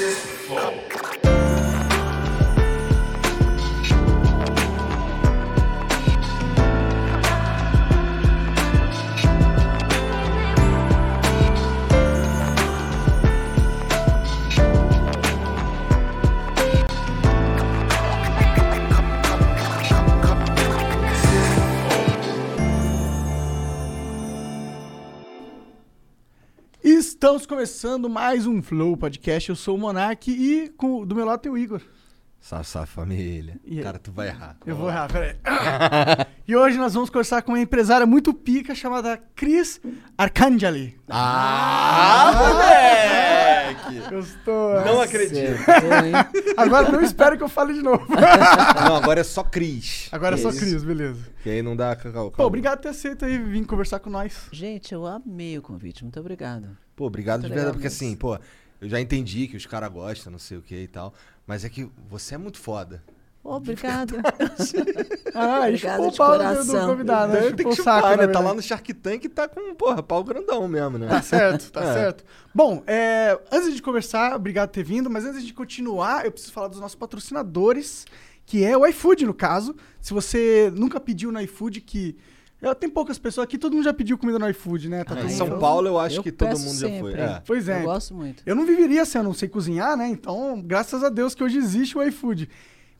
Estamos começando mais um Flow Podcast. Eu sou o Monark e com- do meu lado tem o Igor. Sassá família. E? Cara, tu vai errar. Eu vou errar, peraí. e hoje nós vamos conversar com uma empresária muito pica chamada Cris Arcangeli. Ah, moleque! Eu estou. Não acredito. Agora não espero que eu fale de novo. Não, agora é só Cris. Agora é só Isso. Cris, beleza. Que aí não dá cacau. Pô, obrigado por ter aceito aí vir conversar com nós. Gente, eu amei o convite. Muito obrigado. Pô, obrigado de Muito verdade, legal porque mesmo. assim, pô, eu já entendi que os caras gostam, não sei o que e tal. Mas é que você é muito foda. Obrigado. Ah, Obrigada de pau do, do coração. convidado, né? Tem que chupar, saco, né? Tá lá verdade. no Shark Tank e tá com, porra, pau grandão mesmo, né? Tá certo, tá É. certo. Bom, é, antes de conversar, obrigado por ter vindo, mas antes de continuar, eu preciso falar dos nossos patrocinadores, que é o iFood, no caso. Se você nunca pediu no iFood, que. É, Tem poucas pessoas aqui, todo mundo já pediu comida no iFood, né? Tá Ah, todo em São. Paulo eu acho Eu que todo mundo já foi. sempre. É. Pois é. Eu gosto muito. Eu não viveria se eu não sei cozinhar, né? Então, graças a Deus que hoje existe o iFood.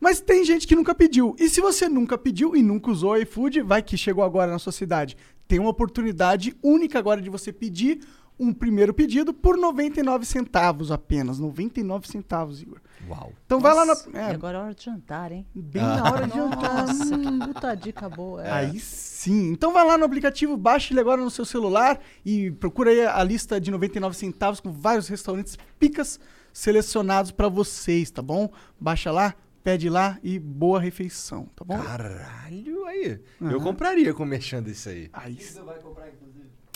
Mas tem gente que nunca pediu. E se você nunca pediu e nunca usou o iFood, vai que chegou agora na sua cidade. Tem uma oportunidade única agora de você pedir um primeiro pedido por 99 centavos apenas. 99 centavos, Igor. Uau. Então vai lá na. Nossa, é, E agora é hora de jantar, hein? bem na hora de jantar. Nossa, que puta dica boa. É. Aí sim. Então vai lá no aplicativo, baixe ele agora no seu celular e procura aí a lista de 99 centavos com vários restaurantes picas selecionados pra vocês, tá bom? Baixa lá, pede lá e boa refeição, tá bom? Caralho, aí. Eu Aham. compraria com mexendo isso aí. Aí sim.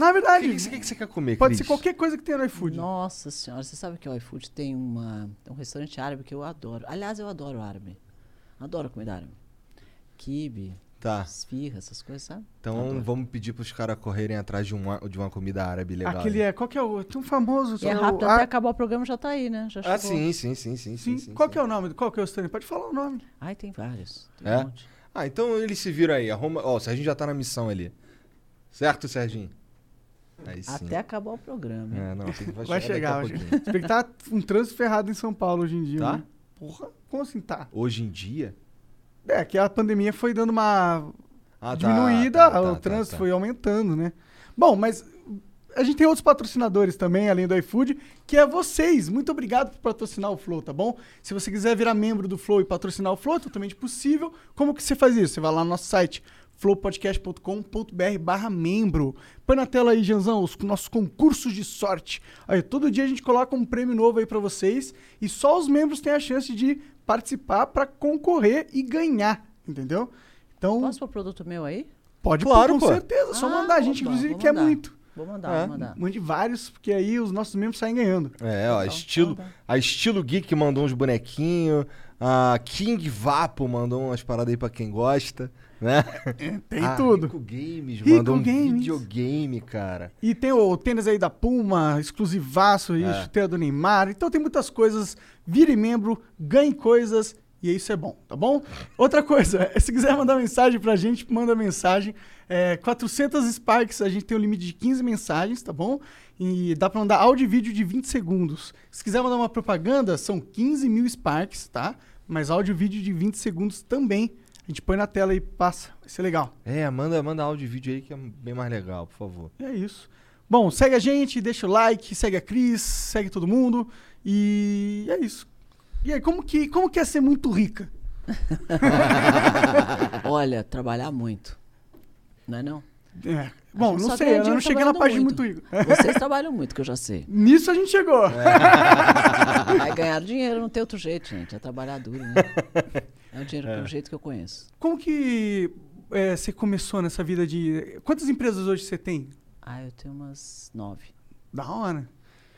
Na O verdade, que, que, que, que você quer comer, pode Cris? ser qualquer coisa que tenha no iFood. Nossa senhora, você sabe que o iFood tem uma, um restaurante árabe que eu adoro. Aliás, eu adoro árabe. Adoro comida árabe. Kibe, Tá. esfirra, essas coisas, sabe? Então Adoro. vamos pedir pros caras correrem atrás de uma, de uma comida árabe legal. Aquele aí. é, qual que é o, tem um famoso... É o- rápido, ah, até acabar o programa já tá aí, né? Já Ah, sim, sim, sim, sim, sim. sim, qual que é o nome? Qual que é o stand? Pode falar o nome. Ai, tem vários. Tem É? um monte. Ah, então eles se viram aí. Arruma... Ó, o Serginho já tá na missão ali. Certo, Serginho? Até acabar o programa. É, não, tem que vai, Vai chegar, vai chegar. bem que tá um trânsito ferrado em São Paulo hoje em dia, Tá? né? Porra, como assim tá? Hoje em dia? É, que a pandemia foi dando uma Ah, tá, diminuída, tá, tá, o tá, trânsito tá. foi aumentando, né? Bom, mas a gente tem outros patrocinadores também, além do iFood, que é vocês. Muito obrigado por patrocinar o Flow, tá bom? Se você quiser virar membro do Flow e patrocinar o Flow, é totalmente possível. Como que você faz isso? Você vai lá no nosso site flowpodcast.com.br barra membro. Põe na tela aí, Janzão, os nossos concursos de sorte. Aí, todo dia a gente coloca um prêmio novo aí pra vocês e só os membros têm a chance de participar pra concorrer e ganhar, entendeu? Então, Posso pôr produto meu aí? Pode Claro, pôr, com pô. certeza. Só Ah, mandar. A gente, opa, inclusive, quer mandar. muito. Vou mandar, É. vou mandar. Mande vários, porque aí os nossos membros saem ganhando. É, ó, Então, estilo, então tá. a Estilo Geek mandou uns bonequinhos, a King Vapo mandou umas paradas aí pra quem gosta, né? Tem a tudo. Rico Games Rico mandou um Games. videogame, cara. E tem o tênis aí da Puma, exclusivaço aí, É. chuteira do Neymar. Então tem muitas coisas. Vire membro, ganhe coisas. E isso é bom, tá bom? Outra coisa, se quiser mandar mensagem pra gente, manda mensagem. É, 400 Sparks, a gente tem um limite de 15 mensagens, tá bom? E dá pra mandar áudio e vídeo de 20 segundos. Se quiser mandar uma propaganda, são 15 mil Sparks, tá? Mas áudio e vídeo de 20 segundos também. A gente põe na tela e passa. Vai ser legal. É, manda, manda áudio e vídeo aí que é bem mais legal, por favor. É isso. Bom, segue a gente, deixa o like, segue a Cris, segue todo mundo. E é isso. E aí, como que, como que é ser muito rica? Olha, trabalhar muito. Não é não? É. Bom, não sei, eu não cheguei na parte de muito. muito rico. Vocês trabalham muito, que eu já sei. Nisso a gente chegou. Vai ganhar dinheiro, não tem outro jeito, gente. É trabalhar duro, né? É o dinheiro do jeito que eu conheço. Como que é, você começou nessa vida de. Quantas empresas hoje você tem? Ah, eu tenho umas nove. Da hora.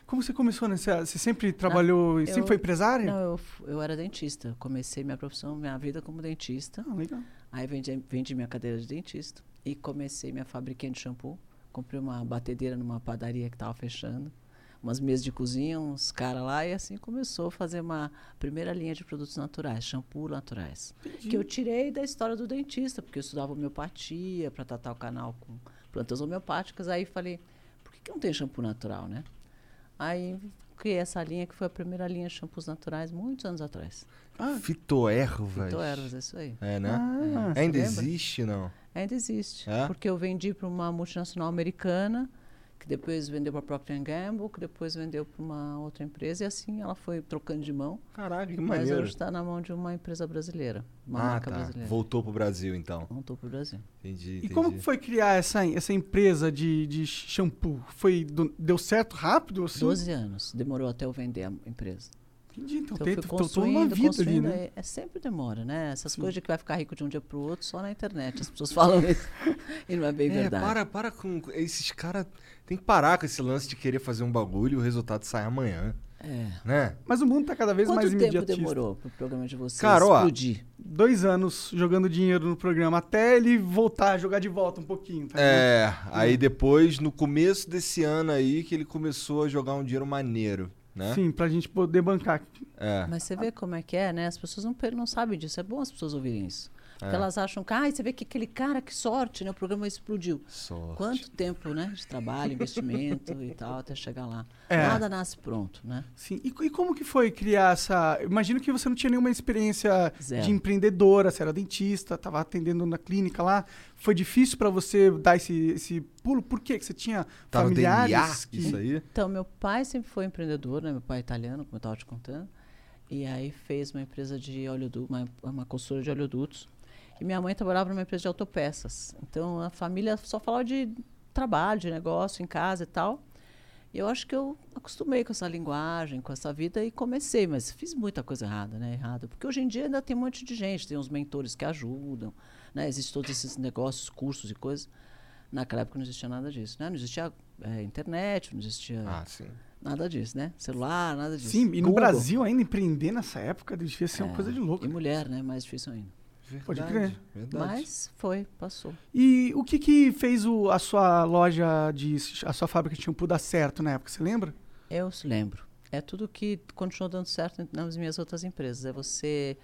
Como você começou nessa. Você sempre trabalhou. eu- sempre foi empresária? Não, eu, eu era dentista. Comecei minha profissão, minha vida como dentista. Ah, legal. Aí vendi, vendi minha cadeira de dentista e comecei minha fabriquinha de shampoo. Comprei uma batedeira numa padaria que estava fechando. umas mesas de cozinha, uns caras lá, e assim começou a fazer uma primeira linha de produtos naturais, shampoo naturais. Que eu tirei da história do dentista, porque eu estudava homeopatia para tratar o canal com plantas homeopáticas. Aí falei, por que, que não tem shampoo natural, né? Aí criei essa linha, que foi a primeira linha de shampoos naturais, muitos anos atrás. Ah, Fitoervas. Fitoervas, é isso aí. É, né? Ah, você Ainda lembra? existe, não? Ainda existe. É? Porque eu vendi para uma multinacional americana, que depois vendeu para a Procter Gamble, que depois vendeu para uma outra empresa, e assim ela foi trocando de mão. Caraca, que Mas maneiro. hoje está na mão de uma empresa brasileira, uma ah, marca tá. brasileira. Voltou pro Brasil, então. Voltou para o Brasil. Entendi, E entendi. como que foi criar essa, essa empresa de, de shampoo? Foi, deu certo rápido? Assim? 12 anos. Demorou até eu vender a empresa. Entendi, então, Então, tem toda uma construindo, vida ali, construindo. né? É, é sempre demora, né? Essas coisas de que vai ficar rico de um dia para o outro, só na internet. As pessoas falam isso. e não é bem É, verdade. para, para com. Esses caras. Tem que parar com esse lance de querer fazer um bagulho e o resultado sai amanhã. É. Né? Mas o mundo tá cada vez Quanto mais tempo imediatista. demorou para o programa de vocês Cara, ó, explodir? Dois anos jogando dinheiro no programa, até ele voltar a jogar de volta um pouquinho, tá? É, aí depois, no começo desse ano aí, que ele começou a jogar um dinheiro maneiro, né? Sim, pra gente poder bancar. É. Mas você vê como é que é, né? As pessoas não, não sabem disso. É bom as pessoas ouvirem isso. Porque É. elas acham que, ah, você vê que aquele cara, que sorte, né? O programa explodiu. Sorte. Quanto tempo, né? De trabalho, investimento e tal, até chegar lá. É. Nada nasce pronto, né? Sim. E, e como que foi criar essa. Imagino que você não tinha nenhuma experiência Zero. de empreendedora, você era dentista, tava atendendo na clínica lá. Foi difícil pra você dar esse, esse pulo? Por quê? Que você tinha Tá familiares? Que- isso aí? Então, meu pai sempre foi empreendedor, né? Meu pai é italiano, como eu estava te contando. E aí fez uma empresa de oleodutos, uma, uma consultora de oleodutos. E minha mãe trabalhava numa empresa de autopeças. Então, a família só falava de trabalho, de negócio em casa e tal. E eu acho que eu acostumei com essa linguagem, com essa vida e comecei, mas fiz muita coisa errada, né? Errada. Porque hoje em dia ainda tem um monte de gente, tem uns mentores que ajudam, né? Existem todos esses negócios, cursos e coisas. Naquela época não existia nada disso, né? Não existia eh, internet, não existia Ah, sim. nada disso, né? Celular, nada disso. Sim, e no Google. Brasil ainda empreender nessa época devia ser uma É, coisa de louco. E mulher, né? Mais difícil ainda. Verdade, Pode crer. Verdade. Mas foi, passou. E o que que fez o- a sua loja de. a sua fábrica de shampoo dar certo na época? Você lembra? Eu se lembro. É tudo que continuou dando certo nas minhas outras empresas. É você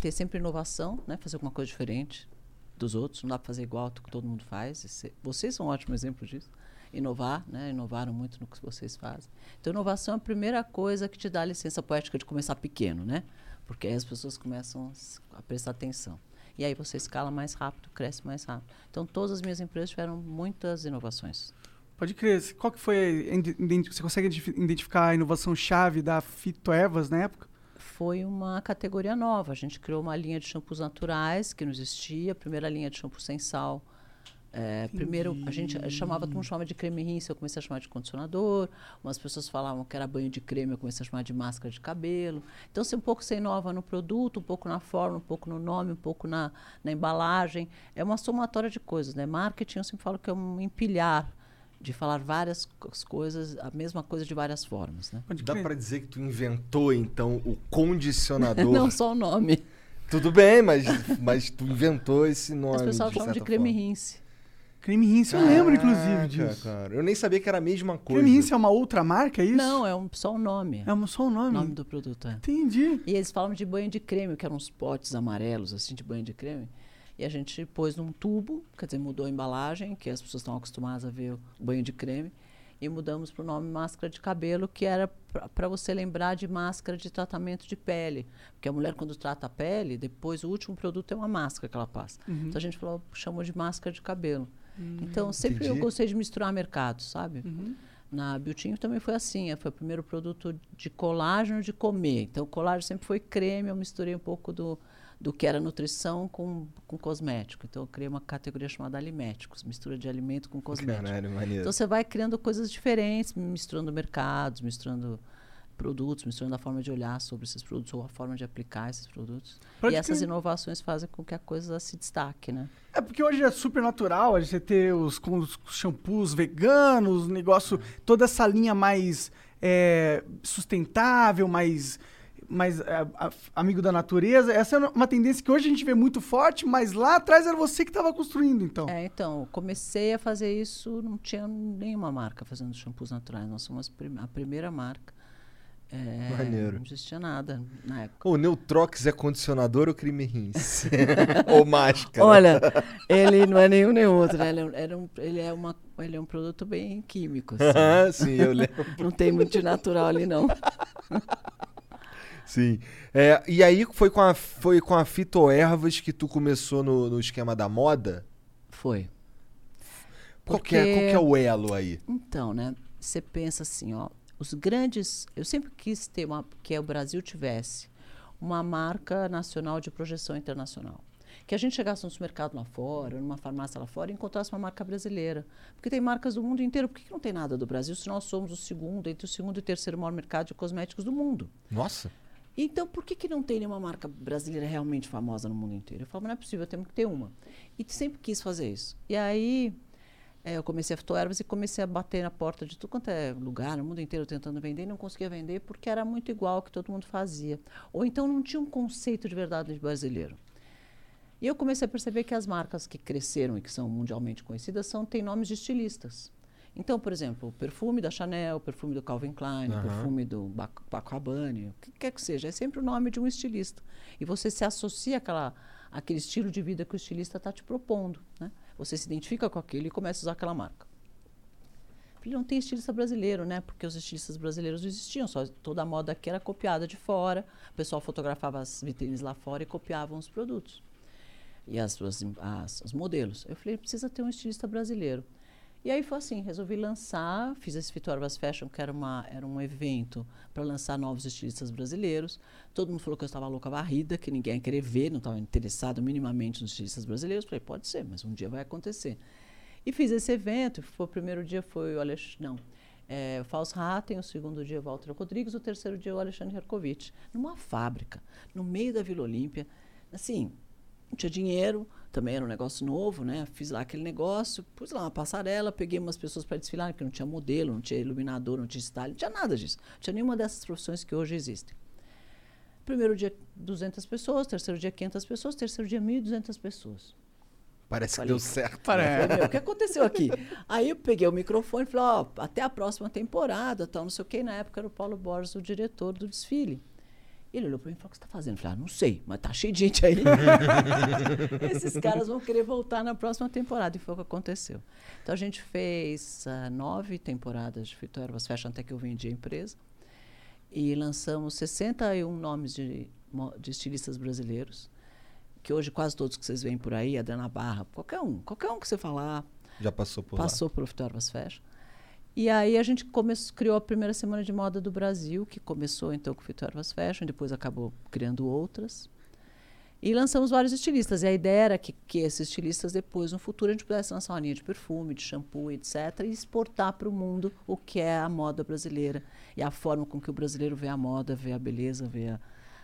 ter sempre inovação, né? Fazer alguma coisa diferente dos outros. Não dá para fazer igual que todo mundo faz. Vocês são um ótimo exemplo disso. Inovar, né? Inovaram muito no que vocês fazem. Então, inovação é a primeira coisa que te dá a licença poética de começar pequeno, né? Porque aí as pessoas começam a prestar atenção. E aí você escala mais rápido, cresce mais rápido. Então, todas as minhas empresas tiveram muitas inovações. Pode crer. Qual que foi. Você consegue identifi- identificar a inovação-chave da Fitoevas na época? foi uma categoria nova. A gente criou uma linha de shampoos naturais que não existia, a primeira linha de shampoo sem sal. É, primeiro, a gente chamava, todo mundo chamava de creme rinse, eu comecei a chamar de condicionador. Umas pessoas falavam que era banho de creme, eu comecei a chamar de máscara de cabelo. Então, você um pouco se inova no produto, um pouco na forma, um pouco no nome, um pouco na, na embalagem. É uma somatória de coisas, né? Marketing, eu sempre falo que é um empilhar de falar várias co- coisas, a mesma coisa de várias formas, né? Dá pra dizer que tu inventou, então, o condicionador. Não só o nome. Tudo bem, mas, mas tu inventou esse nome. As pessoas de chamam de certa creme forma. rinse. Creme Rinse, eu lembro, inclusive, disso. Cara. Eu nem sabia que era a mesma coisa. Creme Rinse é uma outra marca, é isso? Não, é um, só o nome. É um- só o o nome. nome do produto, é. Entendi. E eles falam de banho de creme, que eram uns potes amarelos, assim, de banho de creme. E a gente pôs num tubo, quer dizer, mudou a embalagem, que as pessoas estão acostumadas a ver o banho de creme. E mudamos para o nome máscara de cabelo, que era para você lembrar de máscara de tratamento de pele. Porque a mulher, quando trata a pele, depois o último produto é uma máscara que ela passa. Então a gente falou, chamou de máscara de cabelo. Então sempre eu entendi. gostei de misturar mercados, sabe? Na Biotinho também foi assim, eh, foi o primeiro produto de colágeno de comer. Então, o colágeno sempre foi creme, eu misturei um pouco do, do que era nutrição com, com cosmético. Então, eu criei uma categoria chamada aliméticos, mistura de alimento com cosmético. Caralho, maneiro. Então, você vai criando coisas diferentes, misturando mercados, misturando produtos, misturando a forma de olhar sobre esses produtos ou a forma de aplicar esses produtos. Pode e essas inovações fazem com que a coisa se destaque, né? É porque hoje é super natural a gente ter os, os shampoos veganos, negócio, toda essa linha mais é, sustentável, mais mais é, amigo da natureza. Essa é uma tendência que hoje a gente vê muito forte, mas lá atrás era você que estava construindo, então. É, então, comecei a fazer isso, não tinha nenhuma marca fazendo shampoos naturais. Nós somos a primeira marca. É, Maneiro. Não existia nada na época. O Neutrox é condicionador ou creme rins? ou máscara? Olha, ele não é nenhum nem outro, né? Ele é, um- ele, é uma, ele é um produto bem químico, assim. Ah, sim, eu lembro. não tem muito de natural ali, não. Sim. É, e aí foi com a, foi com a fitoervas que tu começou no, no esquema da moda? Foi. Qual, que é, qual que é o elo aí? Então, né? Você pensa assim, ó, os grandes, eu sempre quis ter uma que o Brasil tivesse uma marca nacional de projeção internacional. Que a gente chegasse no supermercado lá fora, numa farmácia lá fora e encontrasse uma marca brasileira. Porque tem marcas do mundo inteiro. Por que que não tem nada do Brasil se nós somos o segundo, entre o segundo e terceiro maior mercado de cosméticos do mundo? Nossa. Então, por que, que não tem nenhuma marca brasileira realmente famosa no mundo inteiro? Eu falo, não é possível, temos que ter uma. E sempre quis fazer isso. E aí, eh, eu comecei a fitoervas e comecei a bater na porta de tudo quanto é lugar, no mundo inteiro, tentando vender, e não conseguia vender porque era muito igual ao que todo mundo fazia. Ou então não tinha um conceito de verdade de brasileiro. E eu comecei a perceber que as marcas que cresceram e que são mundialmente conhecidas são, têm nomes de estilistas. Então, por exemplo, o perfume da Chanel, o perfume do Calvin Klein, o Aham. perfume do Bac- Paco Rabanne, o que quer que seja, é sempre o nome de um estilista. E você se associa àquela, àquele estilo de vida que o estilista está te propondo. Né? Você se identifica com aquilo e começa a usar aquela marca. Falei, não tem estilista brasileiro, né? Porque os estilistas brasileiros não existiam, só toda a moda aqui era copiada de fora. O pessoal fotografava as vitrines lá fora e copiavam os produtos. E as, as, as- os modelos. Eu falei, precisa ter um estilista brasileiro. E aí foi assim, resolvi lançar, fiz esse Fitorvas Fashion, que era, uma, era um evento para lançar novos estilistas brasileiros. Todo mundo falou que eu estava louca varrida, que ninguém ia querer ver, não estava interessado minimamente nos estilistas brasileiros. Falei, pode ser, mas um dia vai acontecer. E fiz esse evento, foi, o primeiro dia foi o Alexandre, não, é, Faust Ratten, o segundo dia o Walter Rodrigues, o terceiro dia o Alexandre Herkovitch, numa fábrica, no meio da Vila Olímpia, assim, não tinha dinheiro, também era um negócio novo, né? Fiz lá aquele negócio, pus lá uma passarela, peguei umas pessoas para desfilar, porque não tinha modelo, não tinha iluminador, não tinha style, não tinha nada disso. Não tinha nenhuma dessas profissões que hoje existem. Primeiro dia, 200 pessoas, terceiro dia, 500 pessoas, terceiro dia, 1.200 pessoas. Parece que Falei. deu certo. Parece. Falei, meu, o que aconteceu aqui? Aí eu peguei o microfone e falei, ó, até a próxima temporada, tal, não sei o quê. E na época era o Paulo Borges, o diretor do desfile. Ele olhou para mim e falou, o que você está fazendo? Eu falei, ah, não sei, mas tá cheio de gente aí. Esses caras vão querer voltar na próxima temporada. E foi o que aconteceu. Então a gente fez ah, nove temporadas de Fito Ervas Fashion até que eu vendi a empresa. E lançamos 61 nomes de, de estilistas brasileiros. Que hoje quase todos que vocês veem por aí, Adriana Barra, qualquer um, qualquer um que você falar, Já passou por passou pelo Fito Ervas Fashion. E aí a gente começou, criou a primeira semana de moda do Brasil, que começou então com o Fito Ervas Fashion, depois acabou criando outras. E lançamos vários estilistas. E a ideia era que, que esses estilistas, depois, no futuro, a gente pudesse lançar uma linha de perfume, de shampoo, etc., e exportar para o mundo o que é a moda brasileira. E a forma com que o brasileiro vê a moda, vê a beleza, vê a-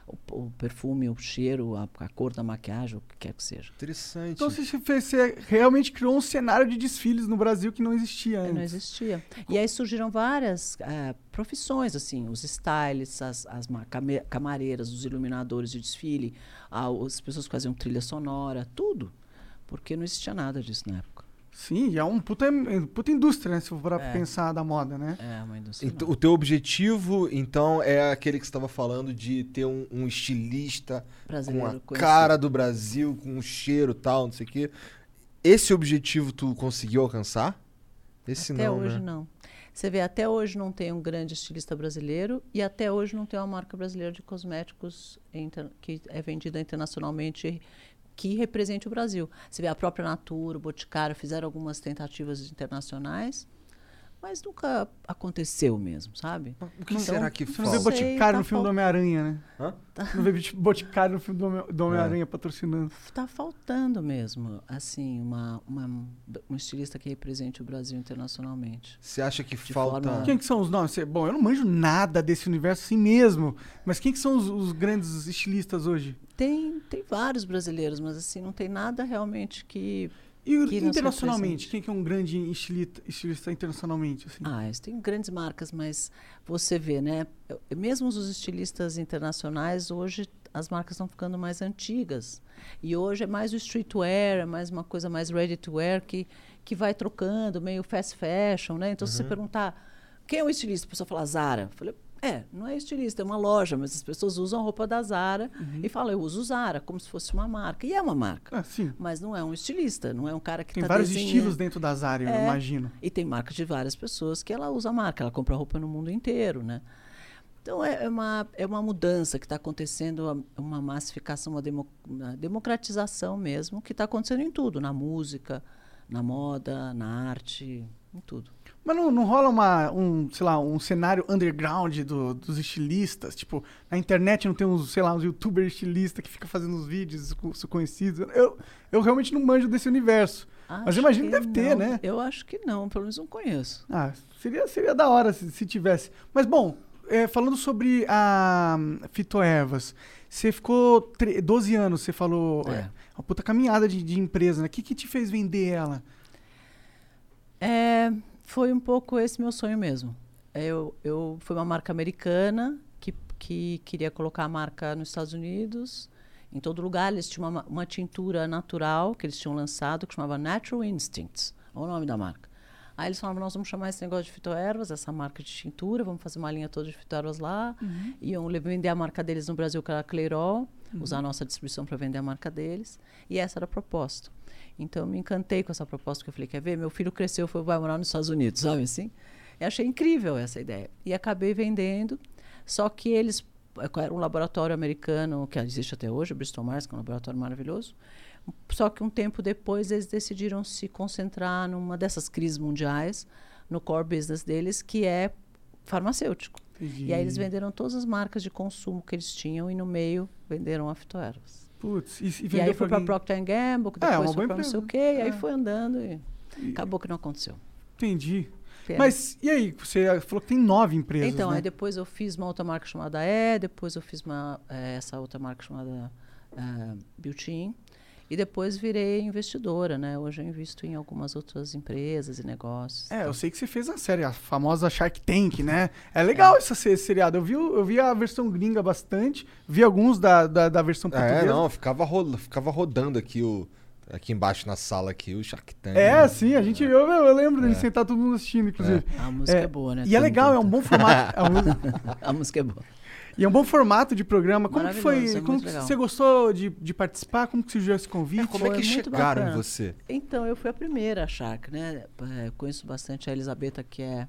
o, o perfume, o cheiro, a, a cor da maquiagem, o que quer que seja. Interessante. Então você, fez- você realmente criou um cenário de desfiles no Brasil que não existia É, antes. Não existia. E aí surgiram várias eh, profissões, assim, os stylists, as, as camareiras, os iluminadores de desfile, ah, as pessoas que faziam trilha sonora, tudo. Porque não existia nada disso na época. Sim, e é um puta, puta indústria, né? Se for para É. pensar da moda, né? É, uma indústria. Ent- nova. o teu objetivo, então, é aquele que você estava falando de ter um, um estilista com Brasileiro a conhecido. cara do Brasil, com um cheiro e tal, não sei o quê. Esse objetivo tu conseguiu alcançar? Esse Até não, hoje né? não. Você vê, até hoje não tem um grande estilista brasileiro e até hoje não tem uma marca brasileira de cosméticos inter- que é vendida internacionalmente que represente o Brasil. Você vê a própria Natura, o Boticário fizeram algumas tentativas internacionais, mas nunca aconteceu mesmo, sabe? O que Então, será que Você não vê falta? Boticário tá no filme do fal- Homem-Aranha, né? Hã? Você não vê Bot- Boticário no filme do Homem- do É. Homem-Aranha patrocinando. Está faltando mesmo, assim, uma, uma, um estilista que represente o Brasil internacionalmente. Você acha que De falta. forma- Quem que são os nomes? Bom, eu não manjo nada desse universo assim mesmo. Mas quem que são os, os grandes estilistas hoje? Tem, tem vários brasileiros, mas assim, não tem nada realmente que E que internacionalmente, quem que é um grande estilista, estilista internacionalmente? Assim? Ah, têm grandes marcas, mas você vê, né? Mesmo os estilistas internacionais, hoje as marcas estão ficando mais antigas. E hoje é mais o streetwear, é mais uma coisa mais ready to wear que, que vai trocando, meio fast fashion, né? Então, se você perguntar quem é o estilista, a pessoa fala Zara. Eu falei, é, não é estilista, é uma loja, mas as pessoas usam a roupa da Zara e falam, eu uso Zara, como se fosse uma marca. E é uma marca. Ah, sim. Mas não é um estilista, não é um cara que Tem está vários desenhando. estilos dentro das áreas, eu É. imagino. E tem marcas de várias pessoas que ela usa a marca, ela compra roupa no mundo inteiro, né? Então é é uma, é uma mudança que está acontecendo, uma massificação, uma, demo- uma democratização mesmo, que está acontecendo em tudo, na música, na moda, na arte, em tudo. Mas não, não rola uma, um, sei lá, um cenário underground do- dos estilistas? Tipo, na internet não tem uns, sei lá, uns youtubers estilistas que ficam fazendo uns vídeos co- conhecidos. Eu, eu realmente não manjo desse universo. Mas eu Acho imagino que deve não. ter, né? Eu acho que não, pelo menos não conheço. Ah, seria, seria da hora se, se tivesse. Mas, bom, é, falando sobre a hum, Fitoervas, você ficou tre- 12 anos, você falou. É. É. Uma puta caminhada de, de empresa, né? O que, que te fez vender ela? É, foi um pouco esse meu sonho mesmo. Eu, eu foi uma marca americana que, que queria colocar a marca nos Estados Unidos. Em todo lugar eles tinham uma, uma tintura natural que eles tinham lançado que chamava Natural Instincts, é o nome da marca. Aí eles falaram, nós vamos chamar esse negócio de fitoervas, essa marca de tintura, vamos fazer uma linha toda de fitoervas lá. Iam le- vender a marca deles no Brasil, que era a Cleirol, usar a nossa distribuição para vender a marca deles. E essa era a proposta. Então eu me encantei com essa proposta, porque eu falei, quer ver? Meu filho cresceu, foi vai morar nos Estados Unidos, sabe assim? Eu achei incrível essa ideia. E acabei vendendo, só que eles era um laboratório americano que existe até hoje, o Bristol Myers, que é um laboratório maravilhoso. Só que um tempo depois eles decidiram se concentrar numa dessas crises mundiais, no core business deles, que é farmacêutico. Entendi. E aí eles venderam todas as marcas de consumo que eles tinham e no meio venderam a fitoervas. Putz, e, e E aí foi para? Procter Gamble, É, depois uma foi para não sei o quê, e aí É. foi andando e acabou que não aconteceu. Entendi. Mas, e aí? Você falou que tem nove empresas, Então, né? aí depois eu fiz uma outra marca chamada E, depois eu fiz uma, eh, essa outra marca chamada uh, Beauty e depois virei investidora, né? Hoje eu invisto em algumas outras empresas e negócios. É, eu sei que você fez a série, a famosa Shark Tank, né? É legal essa esse seriado. Eu vi, eu vi a versão gringa bastante, vi alguns da, da, da versão portuguesa. É, não, ficava, ro- ficava rodando aqui o. Aqui embaixo na sala aqui, o Shark Tank. É, sim, a gente. Eu, eu lembro de sentar todo mundo assistindo, inclusive. A música é, É, boa, né? E é legal, é um bom formato. a música- A música é boa. e é um bom formato de programa. Como que foi? É como que você gostou de, de participar? Como que surgiu esse convite? Como é que chegaram em você? Então, eu fui a primeira a Shark, né? Eh, conheço bastante a Elisabetta, que é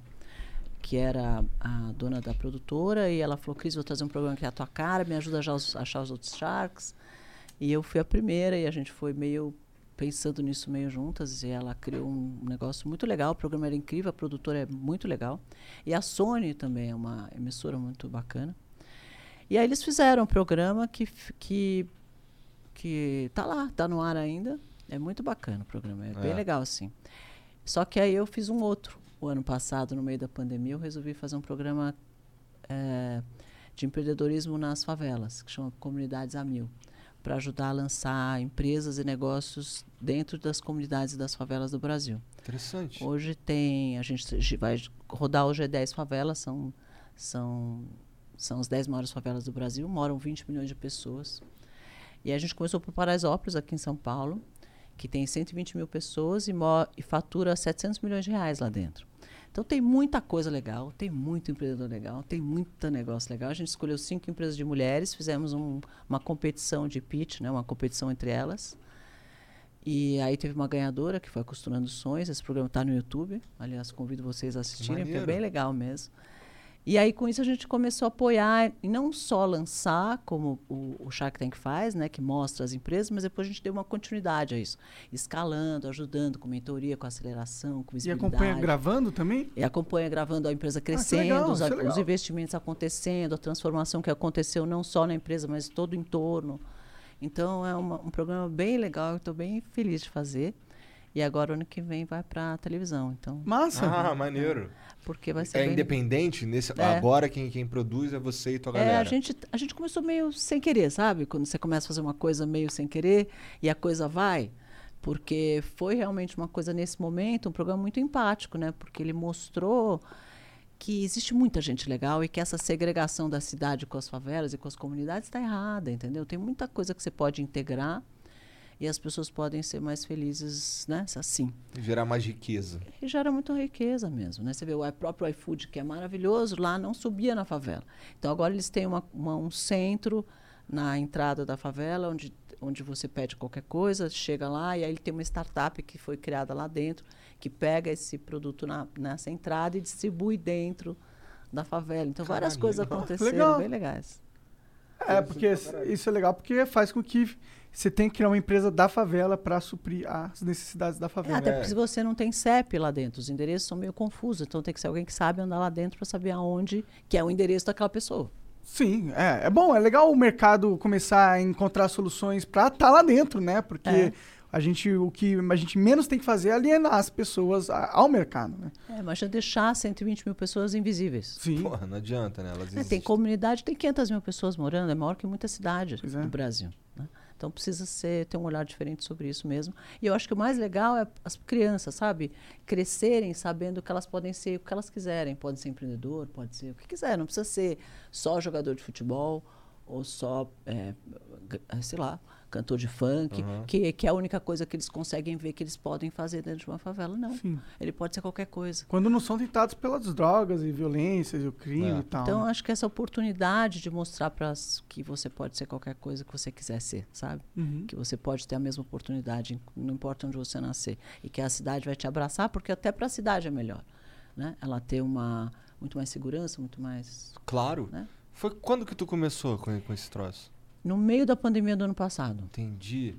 que era a dona da produtora, e ela falou, Cris, vou trazer um programa que é a tua cara, me ajuda a achar os outros Sharks. E eu fui a primeira, e a gente foi meio pensando nisso meio juntas, e ela criou um negócio muito legal, o programa era incrível, a produtora é muito legal. E a Sony também é uma emissora muito bacana. E aí eles fizeram um programa que, que, que tá lá, tá no ar ainda. É muito bacana o programa, é, bem É. legal, assim. Só que aí eu fiz um outro. O ano passado, no meio da pandemia, eu resolvi fazer um programa eh, de empreendedorismo nas favelas, que chama Comunidades a Mil, para ajudar a lançar empresas e negócios dentro das comunidades das favelas do Brasil. Interessante. Hoje tem, a gente vai rodar hoje é 10 favelas, são, são, são as 10 maiores favelas do Brasil, moram 20 milhões de pessoas. E a gente começou por Paraisópolis, aqui em São Paulo, que tem 120 mil pessoas e, e fatura 700 milhões de reais lá dentro. Então tem muita coisa legal, tem muito empreendedor legal, tem muito negócio legal. A gente escolheu cinco empresas de mulheres, fizemos um- uma competição de pitch, né, uma competição entre elas. E aí teve uma ganhadora, que foi Costurando Sonhos. Esse programa está no YouTube. Aliás, convido vocês a assistirem, porque é bem legal mesmo. E aí, com isso, a gente começou a apoiar, e não só lançar, como o, o Shark Tank faz, né, que mostra as empresas, mas depois a gente deu uma continuidade a isso. Escalando, ajudando com mentoria, com aceleração, com E visibilidade. acompanha gravando também? E acompanha gravando a empresa crescendo, legal, os, é a- os investimentos acontecendo, a transformação que aconteceu não só na empresa, mas todo o entorno. Então é uma- um programa bem legal, estou bem feliz de fazer. E agora ano que vem vai para a televisão, então Massa. Ah, maneiro. porque vai ser É bem... independente? Nesse, É. Agora quem, quem produz é você e tua É, galera. a gente, a gente começou meio sem querer, sabe? Quando você começa a fazer uma coisa meio sem querer e a coisa vai. porque foi realmente uma coisa nesse momento, um programa muito empático, né? Porque ele mostrou que existe muita gente legal e que essa segregação da cidade com as favelas e com as comunidades está errada, entendeu? Tem muita coisa que você pode integrar e as pessoas podem ser mais felizes, né? Assim. Gerar mais riqueza. E gera muita riqueza mesmo, né? Você vê o próprio iFood, que é maravilhoso, lá não subia na favela. Então agora eles têm uma, uma, um centro na entrada da favela, onde, onde você pede qualquer coisa, chega lá e aí ele tem uma startup que foi criada lá dentro, que pega esse produto na, nessa entrada e distribui dentro da favela. Então várias Caralho, coisas legal. aconteceram Legal. bem legais. É, porque isso é legal porque faz com que você tenha que criar uma empresa da favela para suprir as necessidades da É, favela. até porque se você não tem CEP lá dentro, os endereços são meio confusos, então tem que ser alguém que sabe andar lá dentro para saber aonde que é o endereço daquela pessoa. Sim, é, é bom, é legal o mercado começar a encontrar soluções para estar lá dentro, né? Porque É. a gente o que a gente menos tem que fazer é alienar as pessoas a- ao mercado, né? É, imagina deixar 120 mil pessoas invisíveis. Sim. Porra, não adianta, né? Elas É, tem comunidade, tem 500 mil pessoas morando, é maior que muita cidade Pois é. do Brasil. Então precisa ser, ter um olhar diferente sobre isso mesmo. E eu acho que o mais legal é as crianças, sabe? Crescerem sabendo que elas podem ser o que elas quiserem. Pode ser empreendedor, pode ser o que quiser. Não precisa ser só jogador de futebol ou só, é, sei lá, cantor de funk, que, que é a única coisa que eles conseguem ver que eles podem fazer dentro de uma favela. Não. Sim. Ele pode ser qualquer coisa. Quando não são tentados pelas drogas e violências e o crime É. e tal. Então, né? acho que essa oportunidade de mostrar para que você pode ser qualquer coisa que você quiser ser, sabe? Uhum. Que você pode ter a mesma oportunidade, não importa onde você nascer. E que a cidade vai te abraçar, porque até para a cidade é melhor. Né? Ela ter uma, muito mais segurança, muito mais. Claro. Né? Foi quando que tu começou com, com esse troço? No meio da pandemia do ano passado. Entendi.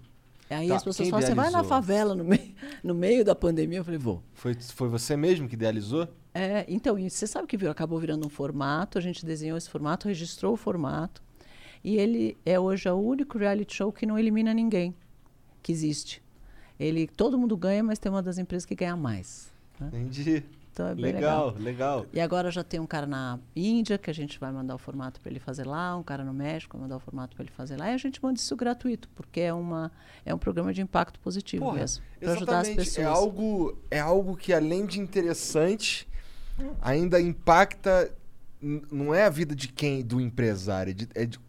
Aí Tá, as pessoas falam: você vai na favela no meio, no meio da pandemia? Eu falei: vou. Foi, foi você mesmo que idealizou? É, então, você sabe que virou, acabou virando um formato, a gente desenhou esse formato, registrou o formato, e ele é hoje o único reality show que não elimina ninguém que existe. Ele, todo mundo ganha, mas tem uma das empresas que ganha mais. né? Entendi. Então é bem legal. Legal, legal. E agora já tem um cara na Índia, que a gente vai mandar o formato para ele fazer lá, um cara no México vai mandar o formato para ele fazer lá, e a gente manda isso gratuito, porque é, uma, é um programa de impacto positivo Porra, mesmo, para ajudar as exatamente. pessoas. É algo, é algo que, além de interessante, ainda impacta. Não é a vida de quem? Do empresário, é de, é de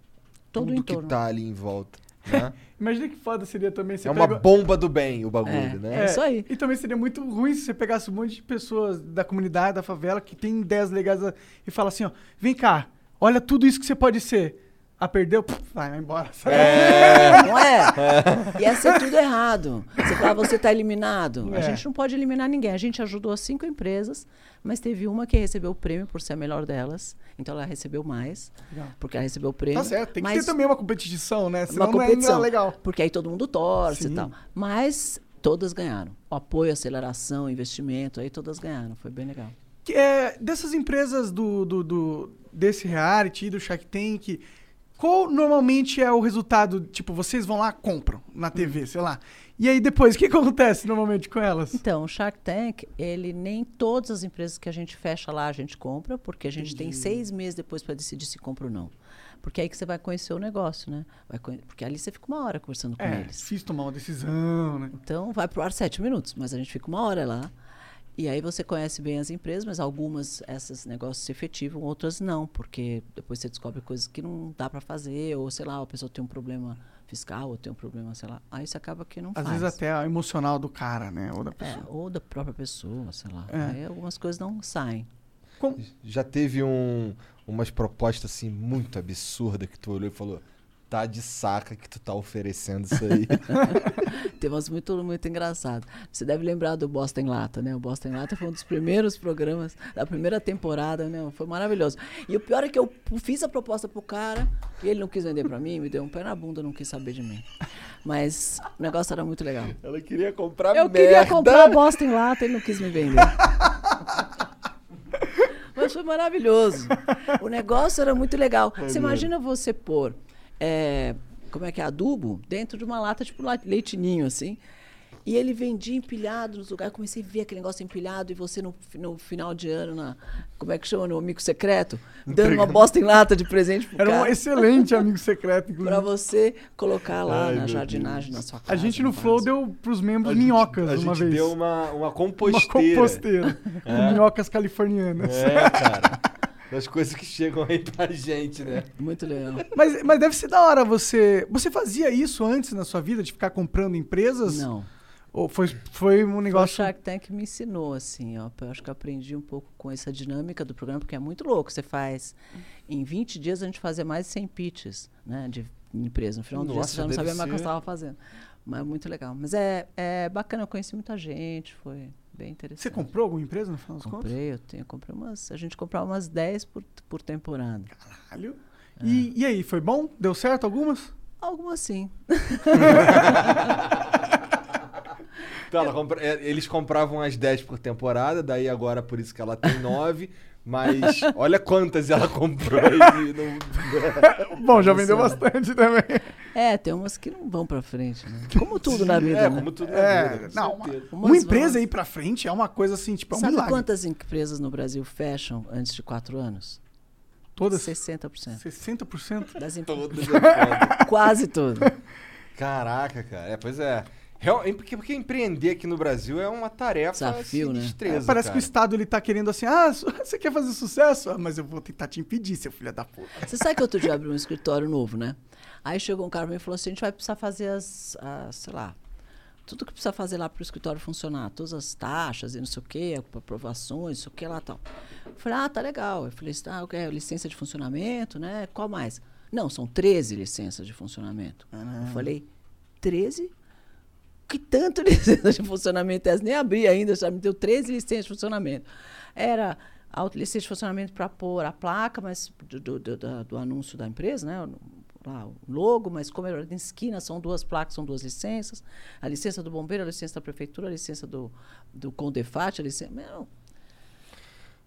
tudo que entorno. tá ali em volta. Né? Imagina que foda seria também você é uma pega- bomba do bem o bagulho, É, né? é isso aí. E também seria muito ruim se você pegasse um monte de pessoas da comunidade, da favela, que tem ideias legais e fala assim, ó, vem cá, olha tudo isso que você pode ser. Ah, perdeu? Pff, vai, vai embora. sabe? É, não é? Ia ser tudo errado. Você fala, você está eliminado. É. A gente não pode eliminar ninguém. A gente ajudou cinco empresas, mas teve uma que recebeu o prêmio por ser a melhor delas. Então ela recebeu mais, Legal. porque ela recebeu o prêmio. Tá certo, tem que mas ter também uma competição, né? Senão uma é- competição. não é legal. Porque aí todo mundo torce Sim. e tal. Mas todas ganharam. O apoio, aceleração, investimento, aí todas ganharam. Foi bem legal. Que, é, dessas empresas do, do, do- desse reality, do Shark Tank, qual normalmente é o resultado? Tipo, vocês vão lá, compram na TV, sei lá. E aí depois, o que acontece normalmente com elas? Então, o Shark Tank, ele nem todas as empresas que a gente fecha lá a gente compra, porque a gente tem seis meses depois para decidir se compra ou não. Porque é aí que você vai conhecer o negócio, né? Vai conhe- Porque ali você fica uma hora conversando com É, eles. difícil tomar uma decisão, né? Então, vai pro ar sete minutos, mas a gente fica uma hora lá. E aí você conhece bem as empresas, mas algumas, esses negócios se efetivam, outras não, porque depois você descobre coisas que não dá para fazer, ou sei lá, a pessoa tem um problema fiscal, ou tem um problema, sei lá. Aí você acaba que não Às faz. vezes até o emocional do cara, né? Ou da É, pessoa. ou da própria pessoa, sei lá. É. Aí algumas coisas não saem. Com- Já teve um, umas propostas assim muito absurdas que tu olhou e falou: tá de saca que tu tá oferecendo isso aí. Tem umas muito, muito engraçadas. Você deve lembrar do Bosta em Lata, né? O Bosta em Lata foi um dos primeiros programas da primeira temporada, né? Foi maravilhoso. E o pior é que eu fiz a proposta pro cara e ele não quis vender pra mim, me deu um pé na bunda, não quis saber de mim. Mas o negócio era muito legal. Ela queria comprar Eu queria comprar bosta em lata, ele não quis me vender. Mas foi maravilhoso. O negócio era muito legal. Você imagina você pôr, é, como é que é, adubo, dentro de uma lata, tipo leitinho, assim, E ele vendia empilhado nos lugares. Comecei a ver aquele negócio empilhado e você no, no final de ano, na, como é que chama? No amigo secreto, dando uma bosta em lata de presente pro Era um cara. excelente amigo secreto, Pra inclusive. você colocar lá Ai, na jardinagem na sua casa. A gente no no Flow deu pros membros A gente- minhocas a uma gente vez. deu uma, uma uma composteira. composteira. com minhocas californianas. É, cara. Das coisas que chegam aí pra gente, né? Muito legal. Mas, mas deve ser da hora você. Você fazia isso antes na sua vida, de ficar comprando empresas? Não. Ou foi, foi um O negócio. Shark Tank me ensinou, assim, ó. Eu acho que eu aprendi um pouco com essa dinâmica do programa, porque é muito louco. Você faz. Em 20 dias a gente fazia mais de 100 pitches, né? De empresa. No final do dia você já não sabia mais o que você estava fazendo. Mas é muito legal. Mas é, é bacana, eu conheci muita gente, foi bem interessante. Você comprou alguma empresa no final das contas? Comprei, eu tenho, comprei umas. A gente comprava umas 10 por, por temporada. Caralho. E, e aí, foi bom? Deu certo algumas? Algumas sim. Então, ela compra- é, eles compravam as 10 por temporada, daí agora por isso que ela tem 9. Mas olha quantas ela comprou. e não- Bom, já vendeu bastante também. É, tem umas que não vão pra frente, né? Como tudo na vida, é, né? como tudo na É, vida, não, uma, uma empresa vão- ir pra frente é uma coisa assim, tipo, é um Sabe milagre. quantas empresas no Brasil fecham antes de quatro anos? Todas? 60%. 60%? Das empresas. Todas. Quase todas. Caraca, cara. É, pois é. Real- é porque, porque empreender aqui no Brasil é uma tarefa Desafio, né? destreza, É, parece que o cara. Estado ele tá querendo assim, ah, você quer fazer sucesso? Ah, mas eu vou tentar te impedir, seu filho da puta. Você sabe que outro dia abriu um escritório novo, né? Aí chegou um cara pra mim e falou assim: a gente vai precisar fazer as, as, sei lá, tudo que precisa fazer lá para o escritório funcionar, todas as taxas e não sei o quê, aprovações, não sei o que lá tal. Eu falei, ah, tá legal. Eu falei, ah, o que é? licença de funcionamento, né? Qual mais? Não, são 13 licenças de funcionamento. Eu falei, 13? Que tanto licença de funcionamento é essa? Nem abri ainda, já me deu 13 licenças de funcionamento. Era a licença de funcionamento para pôr a placa, mas do, do, do, do- anúncio da empresa, né? o- Lá, o logo, mas como era em esquina, são duas placas, são duas licenças. A licença do bombeiro, a licença da prefeitura, a licença do, do Condefat, a licença. Meu,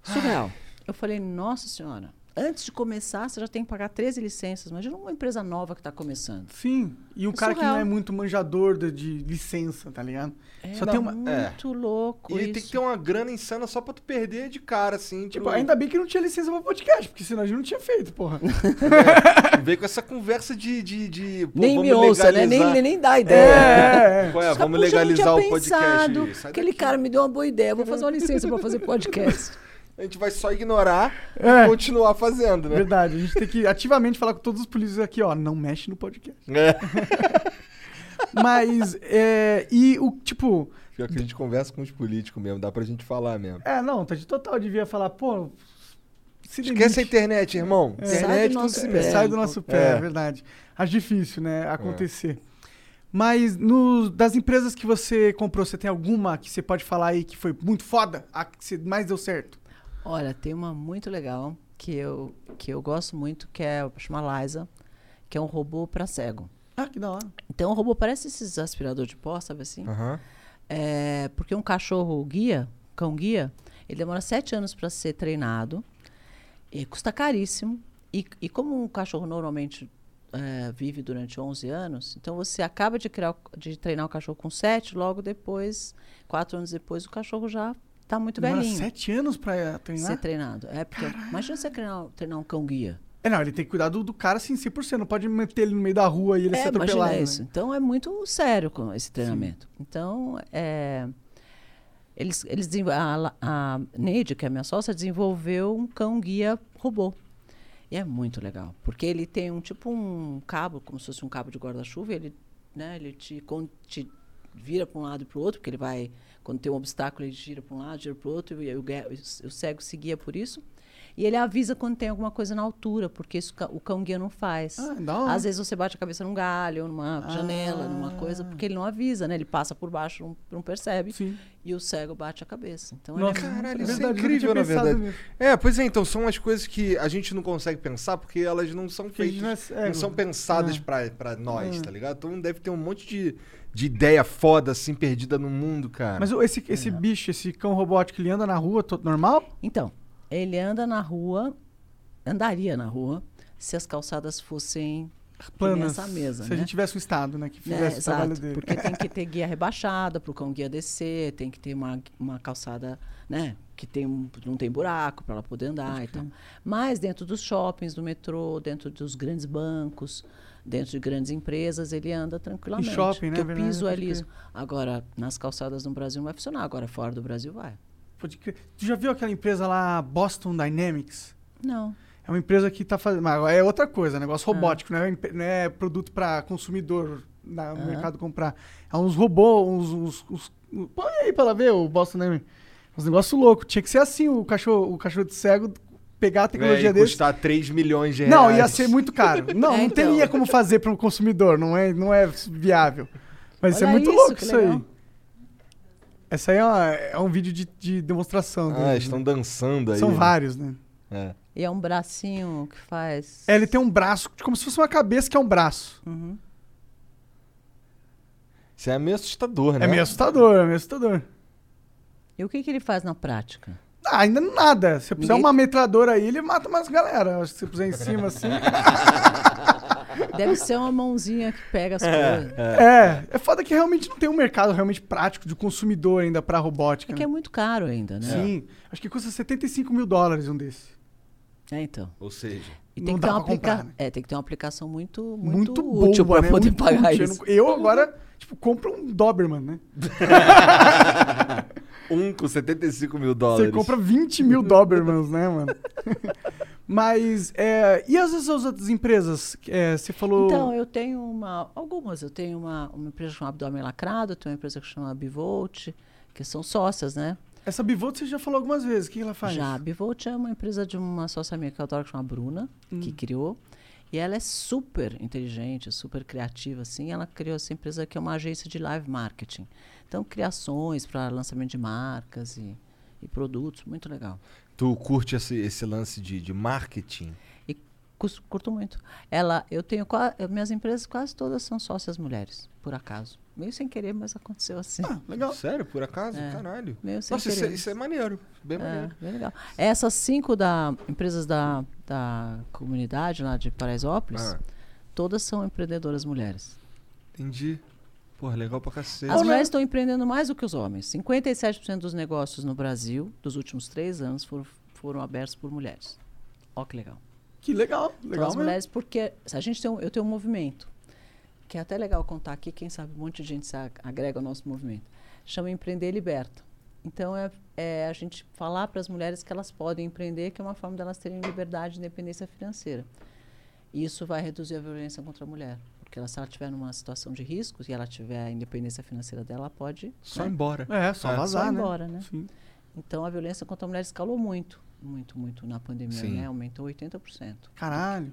surreal. Eu falei, nossa senhora, antes de começar, você já tem que pagar 13 licenças. Imagina uma empresa nova que está começando. Sim. E o É cara que surreal. não é muito manjador de, de licença, tá ligado? É Só tem uma. muito louco E isso. tem que ter uma grana insana só pra tu perder de cara, assim. Tipo, pro- ainda bem que não tinha licença pra podcast, porque senão a gente não tinha feito, porra. Vem com essa conversa de. de, de pô, nem vamos me ouça, né? legalizar. Nem, nem dá ideia. É, é. É? Os Vamos caras, "Puxa, eu não legalizar o podcast. pensado. Aquele daqui. cara me deu uma boa ideia. Vou fazer uma licença para fazer podcast. A gente vai só ignorar É. e continuar fazendo, né? Verdade, a gente tem que ativamente falar com todos os polícias aqui, ó, não mexe no podcast. É. Mas, é, e o, tipo, Pior que a gente conversa com os políticos mesmo, dá pra gente falar mesmo. é, não, tá de total, devia falar, pô, se Esquece a internet, irmão. É. Sai Internet do nosso se pé. Sai do nosso pé, é, É. verdade. Acho difícil, né, acontecer. Mas no, das empresas que você comprou, você tem alguma que você pode falar aí que foi muito foda? A que mais deu certo? Olha, tem uma muito legal que eu, que eu gosto muito, que é chama Liza, que é um robô para cego. Ah, que da hora. Então o robô parece esses aspirador de pó, sabe assim? Aham. É, porque um cachorro guia, cão guia, ele demora sete anos para ser treinado, e custa caríssimo. E, e como um cachorro normalmente é, vive durante 11 anos, então você acaba de, criar, de treinar o cachorro com sete, logo depois, quatro anos depois, o cachorro já está muito Demora velhinho. sete anos pra treinar? Ser treinado. É porque, imagina você treinar, treinar um cão guia. É, não, ele tem que cuidar do, do cara assim, 100%. Não pode meter ele no meio da rua e ele é, ser atropelado. imagina né? isso. Então é muito sério com esse treinamento. Então, é, eles, eles a, a Neide, que é a minha sócia, desenvolveu um cão guia robô. E é muito legal, porque ele tem um tipo um cabo, como se fosse um cabo de guarda-chuva, ele, né, ele te, te vira para um lado e para o outro, porque ele vai, quando tem um obstáculo, ele gira para um lado, gira para o outro, e o, o, cego se guia por isso. E ele avisa quando tem alguma coisa na altura, porque isso o cão guia não faz. Ah, hora. Às vezes você bate a cabeça num galho, numa janela, numa coisa, porque ele não avisa, né? Ele passa por baixo, não, não percebe. Sim. E o cego bate a cabeça. Então Nossa, ele é Caralho, isso é incrível, na verdade. nisso. É, pois é, então são as coisas que a gente não consegue pensar porque elas não são feitas, não é não, são pensadas É. pra, pra nós, É. tá ligado? Então deve ter um monte de, de ideia foda, assim, perdida no mundo, cara. Mas esse, esse É. bicho, esse cão robótico, ele anda na rua todo normal? Então, ele anda na rua, andaria na rua, se as calçadas fossem Planas. essa mesa, Se né? a gente tivesse um Estado, né? Que É, fizesse o trabalho exato, dele. porque tem que ter guia rebaixada para o cão guia descer, tem que ter uma, uma calçada, né, que tem não tem buraco para ela poder andar e tal. Mas dentro dos shoppings, do metrô, dentro dos grandes bancos, dentro de grandes empresas, ele anda tranquilamente. shopping, né, porque o piso é liso. Agora, nas calçadas no Brasil não vai funcionar, agora fora do Brasil vai. Pode crer. Tu já viu aquela empresa lá, Boston Dynamics? Não. É uma empresa que tá fazendo. Mas é outra coisa, Ah. negócio robótico, não, é, não é produto para consumidor na- no Aham. mercado comprar. É uns robôs, uns. uns, uns- põe aí pra ela ver o Boston Dynamics. Uns negócios loucos. Tinha que ser assim o cachorro, o cachorro de cego pegar a tecnologia É, e desse. custar 3 milhões de reais. Não, ia ser muito caro. Não, É, não então. teria como fazer para o consumidor, não é, não é viável. Mas isso é muito isso, louco isso aí. Essa aí é, uma- é um vídeo de, de demonstração. Ah, dele, estão né? dançando aí. São né? vários, né? É. E é um bracinho que faz. É, ele tem um braço, como se fosse uma cabeça que é um braço. Uhum. Isso é meio assustador, né? É meio assustador, é meio assustador. E o que, que ele faz na prática? Ah, ainda nada. Se eu puser Ninguém- uma metralhadora aí, ele mata mais galera. Acho que se puser em cima assim. Deve ser uma mãozinha que pega as coisas. é, é foda que realmente não tem um mercado realmente prático de consumidor ainda pra robótica. É que né? é muito caro ainda, né? Sim, acho que custa 75 mil dólares um desse. É, então. Ou seja, E Não tem que, dá ter uma pra comprar, aplica... né? é, tem que ter uma aplicação muito, muito, Muito, útil boa, para né? poder Muito pagar útil. Eu isso. não- Eu agora, tipo, compro um Doberman, né? um com 75 mil dólares. Você compra 20 mil Dobermans, né, mano? Mas, é, e as, as outras empresas? É, você falou... Então, eu tenho uma. Algumas. Eu tenho uma, uma empresa que chama Abdômen Lacrado, eu tenho uma empresa que chama Bivolt, que são sócias, né? Essa Bivolt você já falou algumas vezes. O que ela faz? Já. A Bivolt é uma empresa de uma sócia minha que eu adoro, que chama Bruna, que criou. E ela é super inteligente, super criativa, assim. Ela criou essa empresa que é uma agência de live marketing. Então, criações para lançamento de marcas e, e produtos, muito legal. Tu curte esse, esse lance de, de marketing? Cus- curto muito. Ela, eu tenho eu- minhas empresas quase todas são sócias mulheres, por acaso. Meio sem querer, mas aconteceu assim. Ah, legal. Sério, por acaso? É. Caralho. Meio sem Nossa, isso é, querer. isso é maneiro. Bem É, maneiro. bem legal. Essas cinco da, empresas da, da comunidade lá de Paraisópolis, Ah, todas são empreendedoras mulheres. entendi. Porra, legal pra cacete. As mulheres estão empreendendo mais do que os homens. 57% dos negócios no Brasil, dos últimos três anos, foram, foram abertos por mulheres. Ó que legal. Que legal, Então, legal as mesmo. mulheres, porque se a gente tem um, eu tenho um movimento, que é até legal contar aqui, quem sabe um monte de gente se ag- agrega ao nosso movimento. Chama Empreender Liberta. Então, é, é a gente falar para as mulheres que elas podem empreender, que é uma forma delas terem liberdade e independência financeira. E isso vai reduzir a violência contra a mulher. Porque ela, se ela estiver numa situação de risco e ela tiver a independência financeira dela, ela pode Só né, embora. É, só É. vazar, só ir né? embora, né? Sim. Então, a violência contra a mulher escalou muito, muito, muito na pandemia, Sim. né? Aumentou 80%. Caralho.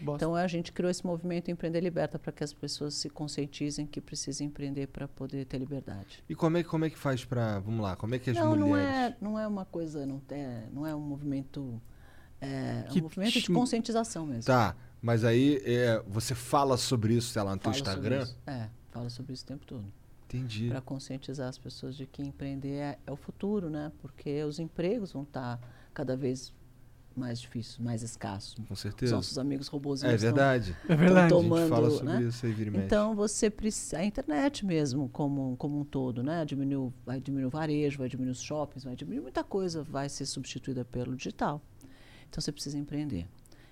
Bosta. Então a gente criou esse movimento Empreender Liberta para que as pessoas se conscientizem que precisam empreender para poder ter liberdade. E como é, como é que faz pra. Vamos lá, como é que as não, não mulheres. é, não é uma coisa, não é, não é um movimento, é, é Que um movimento de conscientização mesmo. Tá, mas aí é, você fala sobre isso, sei lá, no teu Fala sobre Instagram? É, fala sobre isso o tempo todo. Entendi. Para conscientizar as pessoas de que empreender é, é o futuro, né? Porque os empregos vão estar cada vez mais difíceis, mais escassos. Com Os certeza. nossos amigos robôs É verdade. É verdade. A gente tomando, fala sobre né? isso aí, vira e mexe. Então você precisa. A internet mesmo, como, como um todo, né? Diminuiu, vai diminuir o varejo, vai diminuir os shoppings, vai diminuir muita coisa, vai ser substituída pelo digital. Então você precisa empreender.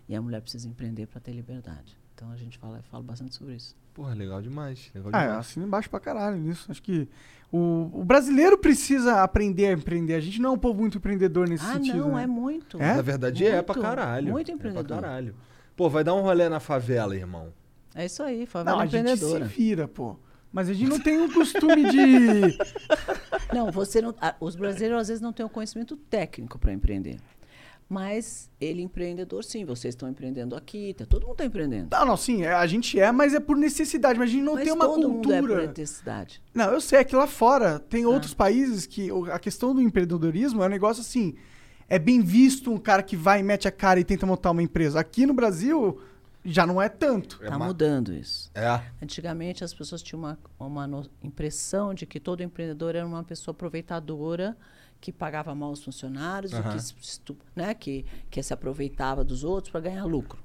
E a mulher precisa empreender para ter liberdade. Então a gente fala, fala bastante sobre isso. Porra, legal demais. Legal Ah, demais. assina embaixo pra caralho nisso. Acho que o, o brasileiro precisa aprender a empreender. A gente não é um povo muito empreendedor nesse ah, sentido. não, né? é muito. É? Na verdade é Muito, pra caralho. muito É empreendedor. pra caralho. Pô, vai dar um rolê na favela, irmão. É isso aí, Não, favela a gente se empreendedora. vira, pô. Mas a gente não tem o costume de. Não, você não. ah, Os brasileiros às vezes não têm o conhecimento técnico para empreender. Mas ele empreendedor, sim. Vocês estão empreendendo aqui, tá, todo mundo está empreendendo. Não, não, sim, é, a gente é, mas é por necessidade. Mas a gente não Mas tem uma todo mundo é por cultura. necessidade. Não, eu sei, é que lá fora tem Ah. outros países que a questão do empreendedorismo é um negócio assim. É bem visto um cara que vai, mete a cara e tenta montar uma empresa. Aqui no Brasil já não é tanto. É Está ma- mudando isso. É. Antigamente as pessoas tinham uma, uma impressão de que todo empreendedor era uma pessoa aproveitadora que pagava mal os funcionários, ou Aham. que, né, que, que se aproveitava dos outros para ganhar lucro.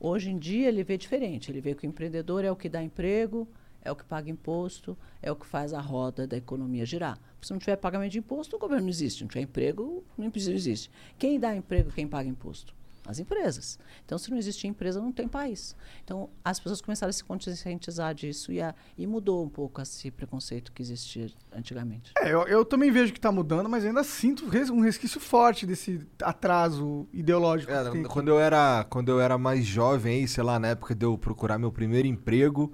Hoje em dia ele vê diferente. Ele vê que o empreendedor é o que dá emprego, é o que paga imposto, é o que faz a roda da economia girar. Se não tiver pagamento de imposto, o governo não existe. Se não tiver emprego, não existe. Quem dá emprego, quem paga imposto? As empresas. Então, se não existe empresa, não tem país. Então, as pessoas começaram a se conscientizar disso e, a, e mudou um pouco esse preconceito que existia antigamente. É, eu, eu também vejo que está mudando, mas ainda sinto um resquício forte desse atraso ideológico. É, quando, eu era, quando eu era mais jovem, sei lá, na época de eu procurar meu primeiro emprego,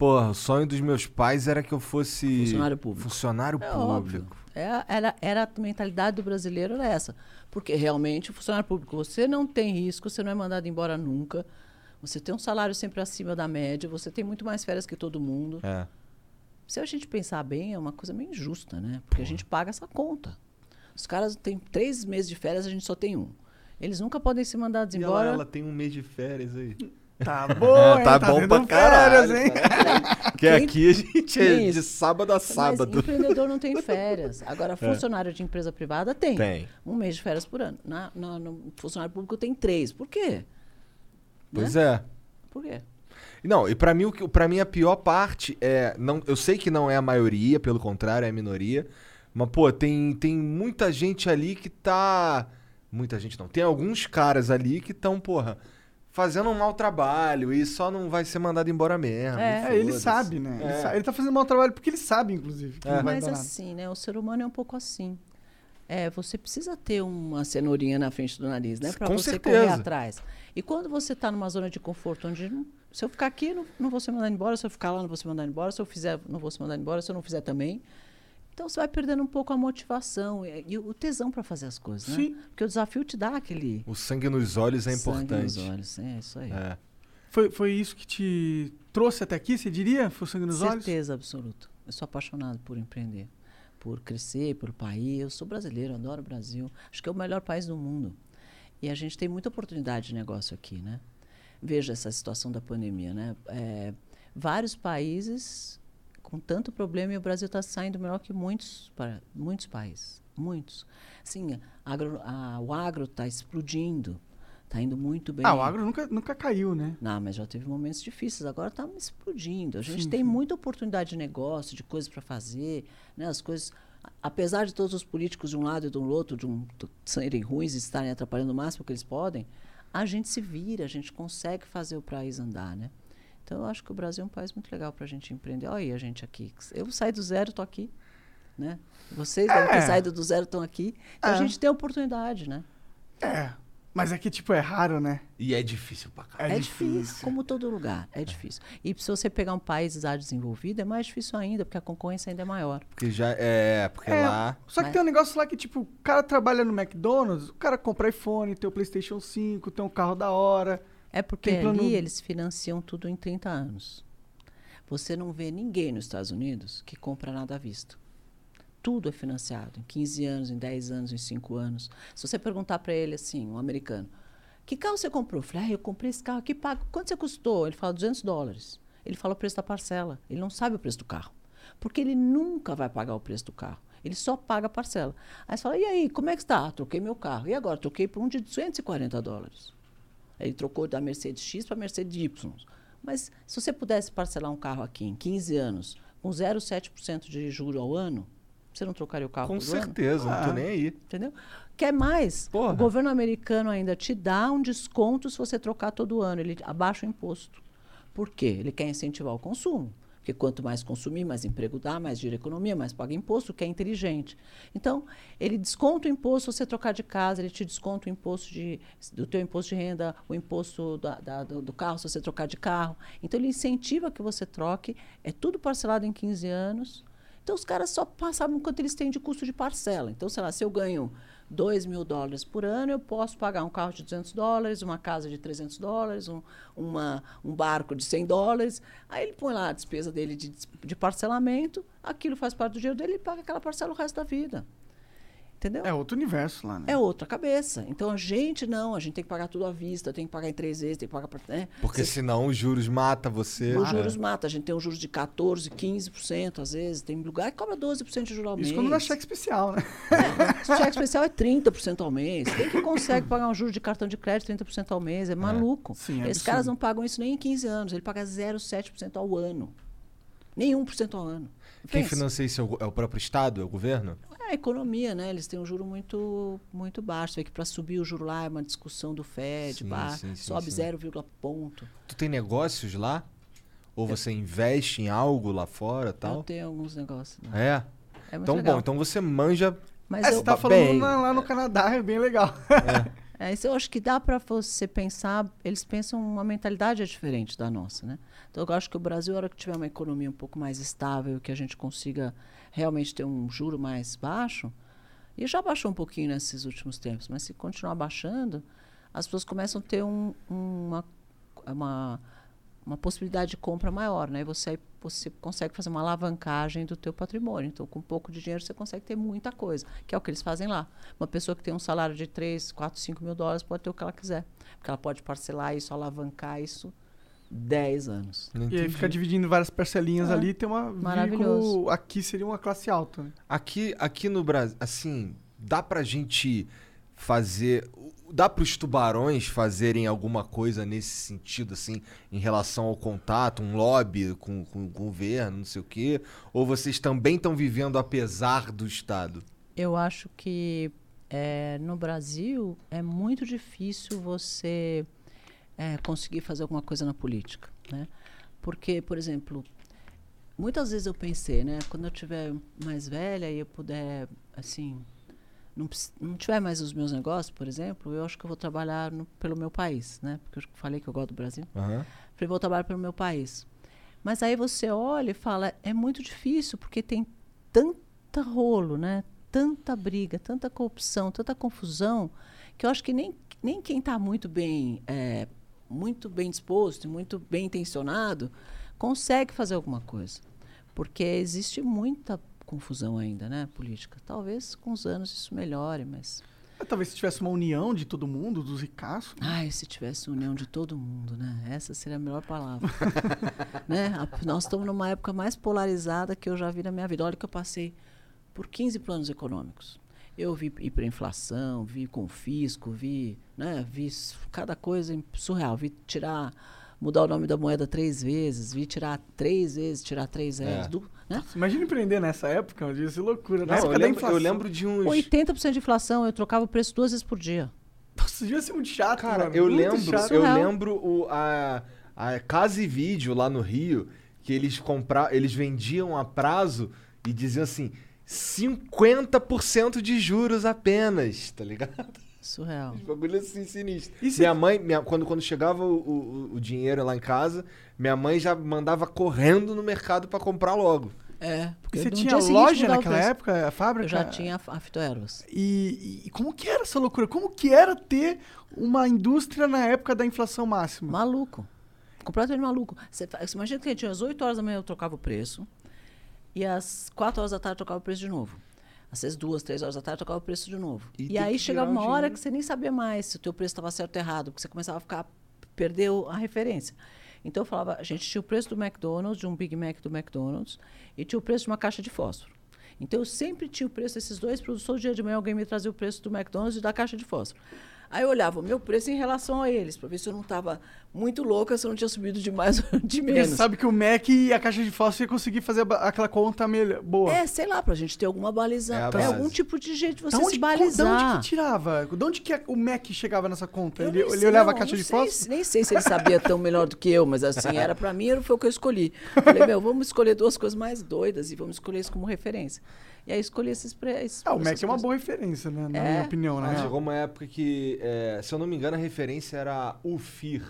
Porra, o sonho dos meus pais era que eu fosse. Funcionário público. Funcionário é público. Óbvio. É, era, era a mentalidade do brasileiro era essa. Porque realmente o funcionário público, você não tem risco, você não é mandado embora nunca. Você tem um salário sempre acima da média, você tem muito mais férias que todo mundo. É. Se a gente pensar bem, é uma coisa meio injusta, né? Porque Porra. a gente paga essa conta. Os caras têm três meses de férias, a gente só tem um. Eles nunca podem ser mandados e embora. Ela, ela tem um mês de férias aí. Tá bom, hein? tá, tá bom pra caralho, hein? Porque aqui a gente é de sábado a sábado. Mas empreendedor não tem férias. Agora, é. funcionário é. de empresa privada tem. Tem. Um mês de férias por ano. Na, na, no funcionário público tem três. Por quê? Pois né? é. Por quê? Não, e para mim, para mim a pior parte é, não, eu sei que não é a maioria, pelo contrário, é a minoria, mas pô, tem, tem muita gente ali que tá, muita gente não, tem alguns caras ali que estão, porra, fazendo um mau trabalho e só não vai ser mandado embora mesmo. É, ele sabe, né? É. Ele, sabe, ele tá fazendo mau trabalho porque ele sabe, inclusive. É. Mas assim, né? O ser humano é um pouco assim. É, você precisa ter uma cenourinha na frente do nariz, né? Para você certeza. correr atrás. E quando você está numa zona de conforto, onde não, se eu ficar aqui, não, não vou ser mandado embora, se eu ficar lá, não vou ser mandado embora, se eu fizer, não vou ser mandado embora, se eu não fizer também. Então você vai perdendo um pouco a motivação e, e o tesão para fazer as coisas, né? Sim. Porque o desafio te dá aquele. O sangue nos olhos é importante. Sangue nos olhos, é isso aí. É. Foi, foi isso que te trouxe até aqui, você diria? Foi o sangue nos Certeza olhos? Certeza absoluta. Eu sou apaixonado por empreender, por crescer, pelo país. Eu sou brasileiro, adoro o Brasil. Acho que é o melhor país do mundo. E a gente tem muita oportunidade de negócio aqui, né? Veja essa situação da pandemia, né? É, vários países com tanto problema e o Brasil está saindo melhor que muitos, para, muitos países. Muitos. Sim, agro, a, o agro está explodindo. Está indo muito bem. Ah, o agro nunca, nunca caiu, né? Não, mas já teve momentos difíceis. Agora está explodindo. A gente sim, tem sim. muita oportunidade de negócio, de coisas para fazer. Né? As coisas, apesar de todos os políticos de um lado e do outro de um, serem ruins e estarem atrapalhando o máximo que eles podem, a gente se vira, a gente consegue fazer o país andar, né? Então, eu acho que o Brasil é um país muito legal para a gente empreender. Olha aí a gente aqui. Eu saí do zero, estou aqui. Né? Vocês é. devem ter saído do zero, estão aqui. Então, é. a gente tem a oportunidade, né? É. Mas é que, tipo, é raro, né? E é difícil pra caralho. É, é difícil, difícil, como todo lugar. É, é, difícil. E se você pegar um país já desenvolvido, é mais difícil ainda, porque a concorrência ainda é maior. Porque já é. Porque é, lá. Só que Mas... tem um negócio lá que, tipo, o cara trabalha no McDonald's, o cara compra iPhone, tem o PlayStation 5, tem um carro da hora. É porque plano... ali eles financiam tudo em 30 anos. Você não vê ninguém nos Estados Unidos que compra nada à vista. Tudo é financiado em 15 anos, em 10 anos, em 5 anos. Se você perguntar para ele assim, um americano, que carro você comprou? Eu falei, ah, eu comprei esse carro aqui, pago. Quanto você custou? Ele fala 200 dólares. Ele fala o preço da parcela. Ele não sabe o preço do carro. Porque ele nunca vai pagar o preço do carro. Ele só paga a parcela. Aí você fala, e aí, como é que está? Ah, troquei meu carro. E agora? Troquei por um de 240 dólares. Ele trocou da Mercedes X para a Mercedes Y. Mas se você pudesse parcelar um carro aqui em 15 anos, com 0,7% de juro ao ano, você não trocaria o carro Com certeza, ano? não estou ah. nem aí. Entendeu? Quer mais? Porra. O governo americano ainda te dá um desconto se você trocar todo ano. Ele abaixa o imposto. Por quê? Ele quer incentivar o consumo. Porque quanto mais consumir, mais emprego dá, mais gira economia, mais paga imposto, que é inteligente. Então, ele desconta o imposto se você trocar de casa, ele te desconta o imposto de, do teu imposto de renda, o imposto da, da, do carro se você trocar de carro. Então, ele incentiva que você troque, é tudo parcelado em 15 anos. Então, os caras só sabem quanto eles têm de custo de parcela. Então, sei lá, se eu ganho 2 mil dólares por ano, eu posso pagar um carro de 200 dólares, uma casa de 300 dólares, um, uma, um barco de 100 dólares. Aí ele põe lá a despesa dele de, de parcelamento, aquilo faz parte do dinheiro dele e paga aquela parcela o resto da vida. Entendeu? É outro universo lá, né? É outra cabeça. Então a gente não, a gente tem que pagar tudo à vista, tem que pagar em três vezes, tem que pagar pra, né? Porque senão os juros mata você. Os juros mata. A gente tem um juros de 14%, 15%, às vezes. Tem lugar que cobra 12% de juros ao mês. Isso quando não é cheque especial, né? É, cheque especial é 30% ao mês. Quem que consegue pagar um juro de cartão de crédito 30% ao mês? É maluco. Sim, é Esses absurdo. caras não pagam isso nem em 15 anos. Ele paga 0,7% ao ano. Nem 1% ao ano. Quem financia isso é o- é o próprio Estado? É o governo? É a economia, né? Eles têm um juro muito, muito baixo. Vê que para subir o juro lá é uma discussão do Fed, Sim, pá, sim, sim, sobe sim. 0, ponto. Tu tem negócios lá? Ou você investe em algo lá fora Eu tal? tenho alguns negócios. Né? É. É muito Então, legal. bom, então você manja. Mas É, eu, você tá Bem. falando lá, lá no Canadá, é bem legal. É, isso eu acho que dá para você pensar, eles pensam uma mentalidade é diferente da nossa, né? Então eu acho que o Brasil, a hora que tiver uma economia um pouco mais estável, que a gente consiga realmente ter um juro mais baixo, e já baixou um pouquinho nesses últimos tempos, mas se continuar baixando, as pessoas começam a ter um- uma, uma, uma possibilidade de compra maior, né? E você, você consegue fazer uma alavancagem do teu patrimônio. Então, com pouco de dinheiro, você consegue ter muita coisa, que é o que eles fazem lá. Uma pessoa que tem um salário de 3, 4, 5 mil dólares pode ter o que ela quiser. Porque ela pode parcelar isso, alavancar isso 10 anos. E aí fica dividindo várias parcelinhas É. ali, tem uma Maravilhoso. aqui seria uma classe alta, né? Aqui, aqui no Brasil, assim, dá pra gente fazer. Dá pros tubarões fazerem alguma coisa nesse sentido, assim, em relação ao contato, um lobby com, com o governo, não sei o quê? Ou vocês também estão vivendo apesar do Estado? Eu acho que eh, no Brasil é muito difícil você eh, conseguir fazer alguma coisa na política, né? Porque, por exemplo, muitas vezes eu pensei, né? Quando eu tiver mais velha e eu puder, assim, não, não tiver mais os meus negócios, por exemplo, eu acho que eu vou trabalhar no- pelo meu país, né? Porque eu falei que eu gosto do Brasil. Aham. Falei, vou trabalhar pelo meu país. Mas aí você olha e fala, é muito difícil, porque tem tanta rolo, né? Tanta briga, tanta corrupção, tanta confusão, que eu acho que nem, nem quem está muito bem, é, muito bem disposto e muito bem intencionado consegue fazer alguma coisa. Porque existe muita confusão ainda, né, política. Talvez com os anos isso melhore, mas É, Talvez se tivesse uma união de todo mundo, dos ricaços. Ai, se tivesse união de todo mundo, né? Essa seria a melhor palavra. né? A- Nós estamos numa época mais polarizada que eu já vi na minha vida. Olha que eu passei por 15 planos econômicos. Eu vi hiperinflação, vi confisco, vi, né, vi cada coisa surreal. Vi tirar, mudar o nome da moeda três vezes, vi tirar três vezes, tirar três É. vezes. du- né? Imagina empreender nessa época, eu disse loucura. Na Não, época eu, da lembro, inflação. eu lembro de uns. 80% de inflação, eu trocava o preço duas vezes por dia. Nossa, devia ser muito chato, Cara, mano. eu muito lembro, chato. eu lembro o, a, a Casa e Vídeo lá no Rio, que eles compra, eles vendiam a prazo e diziam assim: 50% de juros apenas, tá ligado? Surreal. Um bagulho assim sinistro. E se- Minha mãe, minha- quando, quando chegava o, o, o dinheiro lá em casa, minha mãe já mandava correndo no mercado pra comprar logo. É, porque você tinha loja naquela preço. época, a fábrica? Eu já tinha a Fitoervas. E, e como que era essa loucura? Como que era ter uma indústria na época da inflação máxima? Maluco. Completamente maluco. Você, você imagina que a gente, às 8 horas da manhã eu trocava o preço. E às 4 horas da tarde eu trocava o preço de novo. Às vezes, duas, três horas da tarde eu trocava o preço de novo. E E, aí chegava um uma hora que você nem sabia mais se o teu preço estava certo ou errado, porque você começava a ficar perdeu a referência. Então eu falava, a gente tinha o preço do McDonald's, de um Big Mac do McDonald's, e tinha o preço de uma caixa de fósforo. Então eu sempre tinha o preço desses dois produtos. Todo dia de manhã alguém me trazia o preço do McDonald's e da caixa de fósforo. Aí eu olhava o meu preço em relação a eles, para ver se eu não estava muito louca, se eu não tinha subido de mais ou de Porque menos. você sabe que o Mac e a caixa de fósforo ia conseguir fazer aquela conta melhor, boa. É, sei lá, pra gente ter alguma baliza. É É, algum tipo de jeito de você onde, se balizar. onde que tirava? De onde que o Mac chegava nessa conta? Eu Ele, nem ele sei, olhava não, a caixa de fósforo? se- Nem sei se ele sabia tão melhor do que eu, mas assim, era pra mim, era- foi o que eu escolhi. Falei, meu, vamos escolher duas coisas mais doidas e vamos escolher isso como referência. E aí escolhi esses preços. Ah, o Mac é uma boa referência, né? Na É. minha opinião, Ah, né? chegou uma época que, é, se eu não me engano, a referência era o FIR,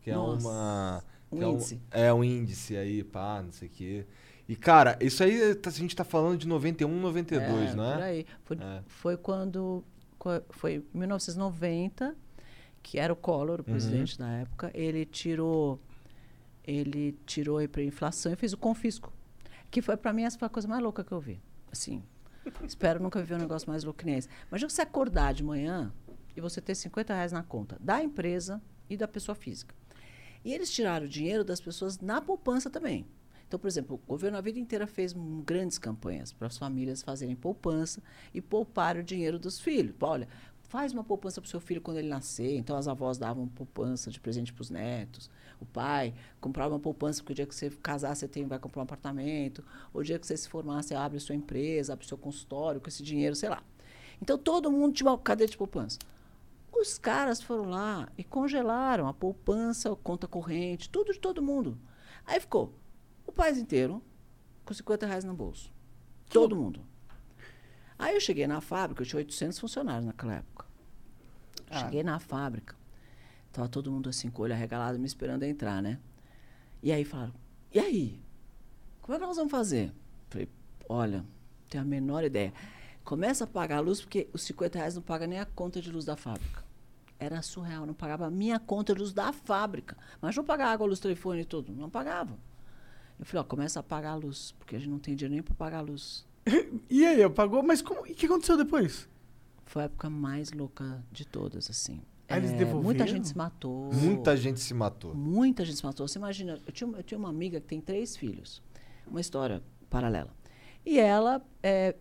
que é Nossa, uma. um que é índice. É um índice aí, pá, não sei o quê. E, cara, isso aí tá- a gente tá falando de 91, 92, é, não Por é? aí. Foi, É. foi quando. Foi em 1990, que era o Collor, o presidente da época. Ele tirou. Ele tirou a hiperinflação e fez o confisco. Que foi, pra mim, essa foi a coisa mais louca que eu vi. Assim. Espero nunca viver um negócio mais louco que nem esse. Imagina você acordar de manhã e você ter 50 reais na conta da empresa e da pessoa física. E eles tiraram o dinheiro das pessoas na poupança também. Então, por exemplo, o governo a vida inteira fez grandes campanhas para as famílias fazerem poupança e poupar o dinheiro dos filhos. Olha, faz uma poupança para o seu filho quando ele nascer. Então, as avós davam poupança de presente para os netos. O pai comprava uma poupança porque o dia que você casar, você tem, vai comprar um apartamento. Ou o dia que você se formar, você abre a sua empresa, abre o seu consultório com esse dinheiro, sei lá. Então, todo mundo tinha uma cadeia de poupança. Os caras foram lá e congelaram a poupança, a conta corrente, tudo de todo mundo. Aí ficou o país inteiro com 50 reais no bolso. Todo mundo. Aí eu cheguei na fábrica, eu tinha 800 funcionários naquela época. Ah. Cheguei na fábrica, tava todo mundo assim, com o olho arregalado, me esperando entrar, né? E aí falaram, e aí? Como é que nós vamos fazer? Falei, olha, tenho a menor ideia. Começa a pagar a luz, porque os 50 reais não paga nem a conta de luz da fábrica. Era surreal, não pagava a minha conta de luz da fábrica. Mas não pagava água, luz, telefone e tudo. Não pagava. Eu falei, ó, começa a pagar a luz, porque a gente não tem dinheiro nem para pagar a luz. E aí, apagou? Mas como, e o que aconteceu depois? Foi a época mais louca de todas, assim. Ah, eles É, devolveram? Muita gente se matou. Muita gente se matou. Muita gente se matou. Você imagina, eu tinha, eu tinha uma amiga que tem três filhos. Uma história paralela. E ela é,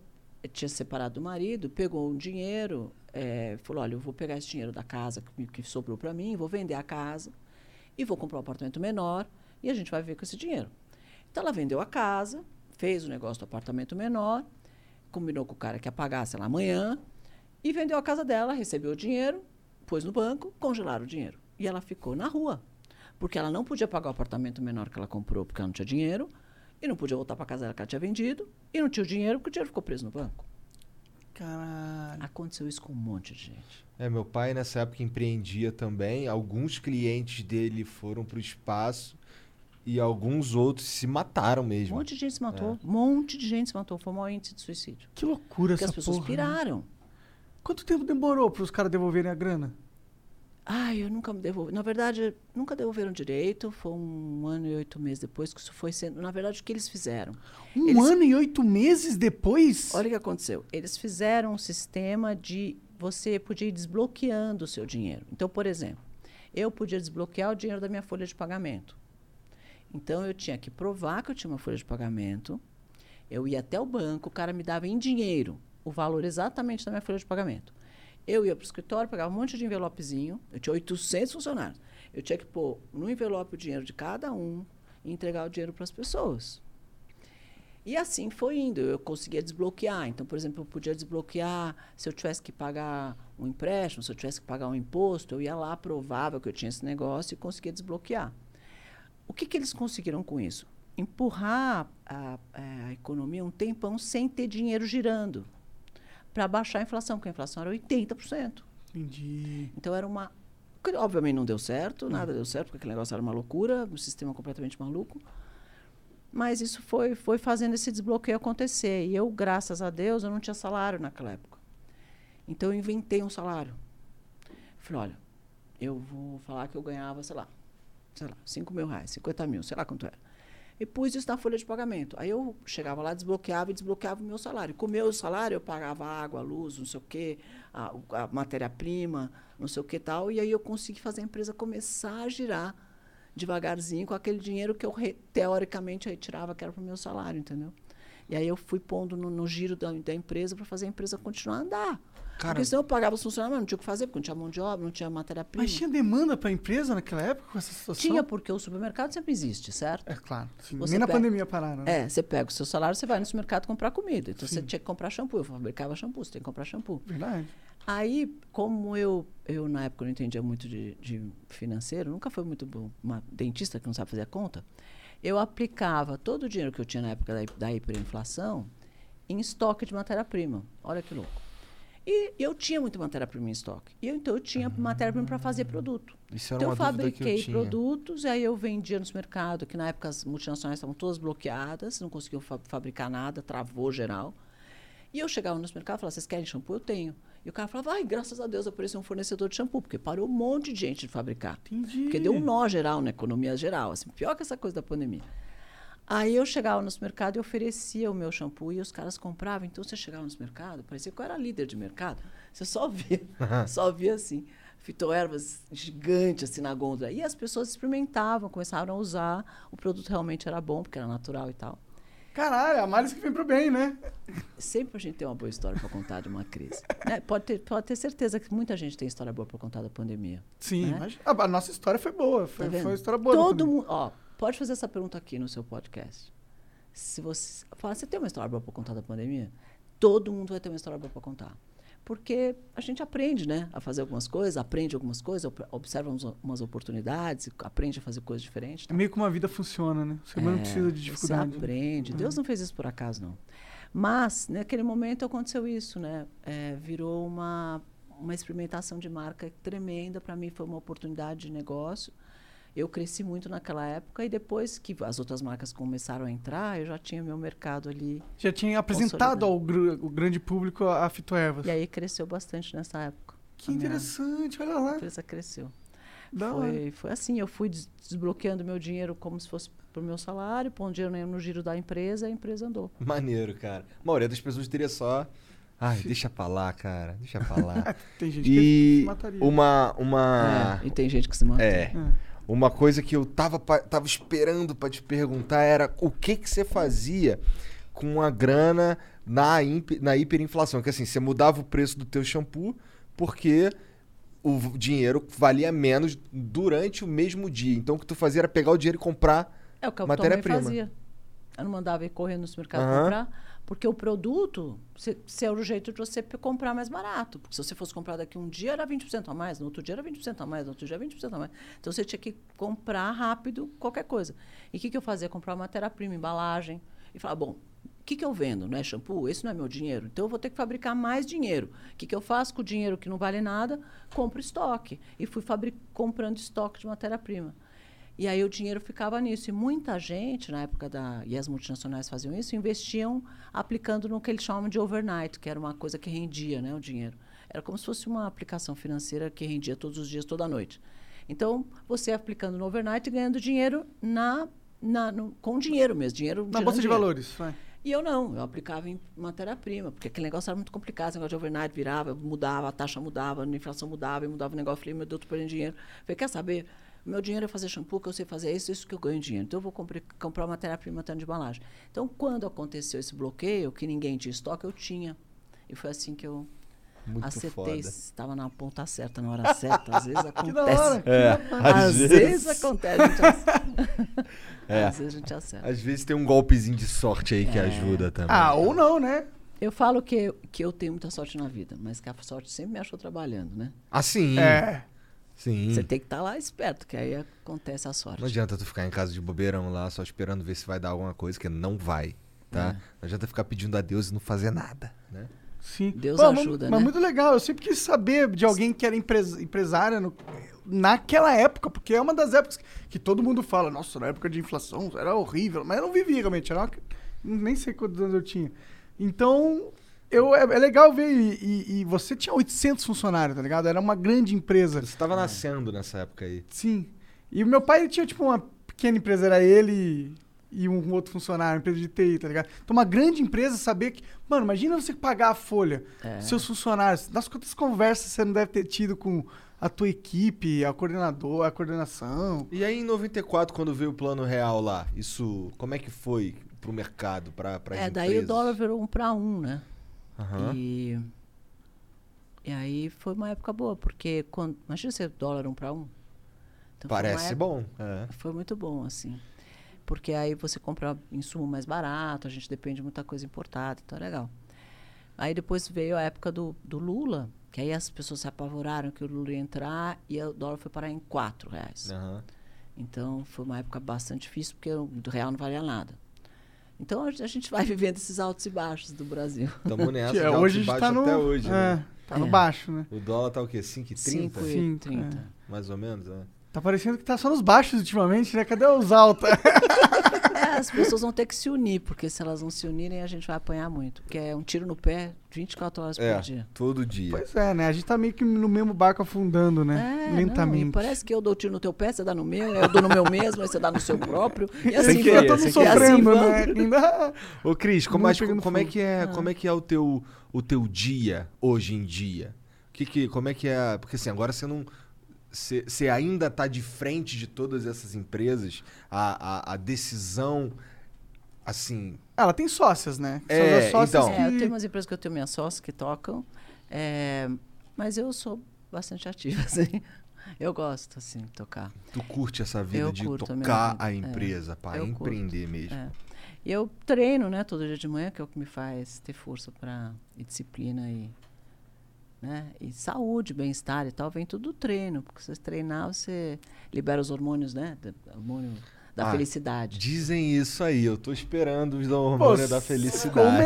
tinha separado do marido, pegou um dinheiro, é, falou, olha, eu vou pegar esse dinheiro da casa que, que sobrou para mim, vou vender a casa e vou comprar um apartamento menor e a gente vai viver com esse dinheiro. Então ela vendeu a casa, fez o negócio do apartamento menor, combinou com o cara que ia pagar, sei lá, amanhã, e vendeu a casa dela, recebeu o dinheiro, pôs no banco, congelaram o dinheiro. E ela ficou na rua. Porque ela não podia pagar o apartamento menor que ela comprou porque ela não tinha dinheiro, e não podia voltar para casa dela que ela tinha vendido, e não tinha o dinheiro porque o dinheiro ficou preso no banco. Caralho. Aconteceu isso com um monte de gente. É, meu pai nessa época empreendia também. Alguns clientes dele foram pro espaço e alguns outros se mataram Um mesmo. monte de gente se matou. Um monte de gente se matou. Foi o maior índice de suicídio. Que loucura Porque essa as pessoas porra, né? piraram. Quanto tempo demorou para os caras devolverem a grana? Ai, eu nunca me devolvi. Na verdade, nunca devolveram direito. Foi um ano e oito meses depois que isso foi sendo. Na verdade, o que eles fizeram? Um Eles- ano e oito meses depois? Olha o que aconteceu. Eles fizeram um sistema de você podia ir desbloqueando o seu dinheiro. Então, por exemplo, eu podia desbloquear o dinheiro da minha folha de pagamento. Então, eu tinha que provar que eu tinha uma folha de pagamento. Eu ia até o banco, o cara me dava em dinheiro o valor exatamente da minha folha de pagamento. Eu ia para o escritório, pegava um monte de envelopezinho. Eu tinha 800 funcionários. Eu tinha que pôr no envelope o dinheiro de cada um e entregar o dinheiro para as pessoas. E assim foi indo. Eu conseguia desbloquear. Então, por exemplo, eu podia desbloquear se eu tivesse que pagar um empréstimo, se eu tivesse que pagar um imposto, eu ia lá, provava que eu tinha esse negócio e conseguia desbloquear. O que, que eles conseguiram com isso? Empurrar a, a economia um tempão sem ter dinheiro girando para baixar a inflação, porque a inflação era 80%. Entendi. Então era uma. Obviamente não deu certo, nada deu certo, porque aquele negócio era uma loucura, um sistema completamente maluco. Mas isso foi, foi fazendo esse desbloqueio acontecer. E eu, graças a Deus, eu não tinha salário naquela época. Então eu inventei um salário. Falei, olha, eu vou falar que eu ganhava, sei lá, sei lá, 5 mil reais, 50 mil, sei lá quanto era. E pus isso na folha de pagamento. Aí eu chegava lá, desbloqueava e desbloqueava o meu salário. Com o meu salário, eu pagava água, luz, não sei o quê, a, a matéria-prima, não sei o que tal. E aí eu consegui fazer a empresa começar a girar devagarzinho com aquele dinheiro que eu, re- teoricamente, retirava, que era para o meu salário, entendeu? E aí eu fui pondo no, no giro da, da empresa para fazer a empresa continuar a andar. Cara, Porque senão eu pagava os funcionários, mas não tinha o que fazer, porque não tinha mão de obra, não tinha matéria-prima. Mas tinha demanda para a empresa naquela época com essa situação? Tinha, porque o supermercado sempre existe, certo? É claro. sim. Nem na pega- pandemia pararam. né? É, você pega o seu salário, você vai no supermercado comprar comida. Então você tinha que comprar shampoo. Eu fabricava shampoo, você tem que comprar shampoo. Verdade. Aí, como eu, eu na época não entendia muito de, de financeiro, nunca foi muito bom, uma dentista que não sabe fazer a conta, eu aplicava todo o dinheiro que eu tinha na época da, da hiperinflação em estoque de matéria-prima. Olha que louco. E eu tinha muita matéria-prima em estoque. E eu, então eu tinha matéria-prima para fazer produto. Isso era Então eu eu fabriquei tinha. produtos, e aí eu vendia nos mercados, que na época as multinacionais estavam todas bloqueadas, não conseguiam fa- fabricar nada, travou geral. E eu chegava nos mercados e falava, vocês querem shampoo? Eu tenho. E o cara falava, ai, graças a Deus apareceu um fornecedor de shampoo, porque parou um monte de gente de fabricar. Entendi. Porque deu um nó geral na economia geral, assim, pior que essa coisa da pandemia. Aí eu chegava no supermercado e oferecia o meu shampoo e os caras compravam. Então você chegava no supermercado, parecia que eu era líder de mercado. Você só via, só via assim, fitoervas gigantes assim na gôndola. E as pessoas experimentavam, começaram a usar. O produto realmente era bom, porque era natural e tal. Caralho, a malice que vem pro bem, né? Sempre a gente tem uma boa história para contar de uma crise. né? pode, ter, pode ter certeza que muita gente tem história boa para contar da pandemia. Sim, né? mas a, a nossa história foi boa. Foi, Tá foi uma história boa. Todo mundo, ó, pode fazer essa pergunta aqui no seu podcast. Se você fala, você tem uma história boa para contar da pandemia? Todo mundo vai ter uma história boa para contar. Porque a gente aprende, né, a fazer algumas coisas, aprende algumas coisas, observa uns- umas oportunidades, aprende a fazer coisas diferentes. É meio que uma vida funciona, né? Você não É, precisa de dificuldade. Você aprende. Deus não fez isso por acaso, não. Mas, naquele momento, aconteceu isso, né? É, virou uma, uma experimentação de marca tremenda. Para mim, foi uma oportunidade de negócio. Eu cresci muito naquela época e depois que as outras marcas começaram a entrar, eu já tinha meu mercado ali. Já tinha apresentado ao gr- o grande público a, a fitoervas. E aí cresceu bastante nessa época. Que A interessante, olha lá. empresa cresceu. Da. Foi, foi assim, eu fui des- desbloqueando meu dinheiro como se fosse para o meu salário, pondo dinheiro no giro da empresa, a empresa andou. Maneiro, cara. A maioria das pessoas teria só. Ai, deixa pra lá, cara. Deixa pra lá. Tem gente que se e mataria. uma. uma... É, e tem gente que se mata. É. É. Uma coisa que eu tava, tava esperando pra te perguntar era o que que você fazia com a grana na, na hiperinflação. Que assim, você mudava o preço do teu shampoo porque o dinheiro valia menos durante o mesmo dia. Então o que tu fazia era pegar o dinheiro e comprar. É o que eu Matéria-prima. fazia. Eu não mandava ir correndo no supermercado Aham. comprar, porque o produto, se, se era o jeito de você comprar mais barato. Porque se você fosse comprar daqui um dia, era 20% a mais, no outro dia era 20% a mais, no outro dia era 20% a mais. Então você tinha que comprar rápido qualquer coisa. E o que, que eu fazia? Comprar matéria-prima, embalagem. E falar, bom, o que, que eu vendo? Não é shampoo? Esse não é meu dinheiro. Então eu vou ter que fabricar mais dinheiro. O que, que eu faço com o dinheiro que não vale nada? Compro estoque. E fui comprando estoque de matéria-prima. E aí o dinheiro ficava nisso. E muita gente, na época da. E as multinacionais faziam isso, investiam aplicando no que eles chamam de overnight, que era uma coisa que rendia né, o dinheiro. Era como se fosse uma aplicação financeira que rendia todos os dias, toda noite. Então, você aplicando no overnight e ganhando dinheiro na, na, no- com dinheiro mesmo, dinheiro Na bolsa de dinheiro. valores. E eu não, eu aplicava em matéria-prima, porque aquele negócio era muito complicado, esse negócio de overnight virava, mudava, a taxa mudava, a inflação mudava, e mudava o negócio. Eu falei, meu Deus, tô perdendo dinheiro. Eu falei, quer saber? O meu dinheiro é fazer shampoo, que eu sei fazer isso, isso que eu ganho dinheiro. Então eu vou compre- comprar matéria-prima tanto de embalagem. Então, quando aconteceu esse bloqueio, que ninguém tinha estoque, eu tinha. E foi assim que eu Muito acertei, estava na ponta certa, na hora certa. Às vezes Que acontece. hora. É, Às, vezes... acontece, a gente acerta. É. Às vezes a gente acerta. Às vezes tem um golpezinho de sorte aí que É. ajuda também. Ah, ou não, né? Eu falo que, que eu tenho muita sorte na vida, mas que a sorte sempre me achou trabalhando, né? Ah, sim. É. Sim. Você tem que estar lá esperto, que aí acontece a sorte. Não adianta tu ficar em casa de bobeirão lá, só esperando ver se vai dar alguma coisa, que não vai, tá? É. Não adianta ficar pedindo a Deus e não fazer nada, né? Sim. Deus Pô, mas- ajuda, Mas né? muito legal. Eu sempre quis saber de alguém que era empres- empresária no- naquela época, porque é uma das épocas que todo mundo fala, nossa, na época de inflação era horrível. Mas eu não vivi realmente, era uma... nem sei quantos anos eu tinha. Então, eu, é, é legal ver. E, e- e você tinha 800 funcionários, tá ligado? Era uma grande empresa. Você tava nascendo nessa época aí. Sim. E o meu pai ele tinha, tipo, uma pequena empresa, era ele e um outro funcionário, uma empresa de TI, tá ligado? Então, uma grande empresa saber que. Mano, imagina você pagar a folha É. seus funcionários. Das quantas conversas você não deve ter tido com a tua equipe, a coordenador, a coordenação. E aí em 94, quando veio o plano real lá, isso como é que foi pro mercado, pra, pra é, daí o dólar virou um para um, né? Aham. E, e aí foi uma época boa, porque quando. Imagina ser dólar um para um. Então, Parece época- bom. É. Foi muito bom, assim. Porque aí você compra insumo mais barato, a gente depende de muita coisa importada, então é legal. Aí depois veio a época do, do Lula, que aí as pessoas se apavoraram que o Lula ia entrar e o dólar foi parar em 4 reais. Aham. Então foi uma época bastante difícil, porque o real não valia nada. Então a gente vai vivendo esses altos e baixos do Brasil. Tamo nessa, é, hoje e a gente baixo tá no. até hoje, é, né? tá no É. baixo, né? O dólar tá o quê? 5,30? 5 e Cinco, 30. é. Mais ou menos, é. Tá parecendo que tá só nos baixos ultimamente, né? Cadê os altos? As pessoas vão ter que se unir, porque se elas não se unirem, a gente vai apanhar muito. Porque é um tiro no pé 24 horas É, por dia. todo dia. Pois é, né? A gente tá meio que no mesmo barco afundando, né? É, não, Lentamente. e parece que eu dou tiro no teu pé, você dá no meu, eu dou no meu mesmo, aí você dá no seu próprio. E assim, sem mundo querer. sofrendo, assim né? Ô, Cris, como, Não mas pegando como é que é, Ah. como é que é o teu, o teu dia hoje em dia? Que que, como é que é? Porque assim, agora você não você ainda tá de frente de todas essas empresas, a, a, a decisão assim, Ela tem sócias, né? São É, as sócias então. É, eu tenho umas empresas que eu tenho minhas sócias que tocam, é, mas eu sou bastante ativa, assim. Eu gosto, assim, de tocar. tu curte essa vida Eu de curto a tocar vida, a é. empresa, Eu curto, empreender mesmo. É. Eu treino, né, todo dia de manhã, que é o que me faz ter força para e disciplina e, né, e saúde, bem-estar e tal, vem tudo do treino, porque se você treinar, você libera os hormônios, né, hormônio da Ah, felicidade. Dizem isso aí, eu tô esperando os Pô, hormônios da Ficou meio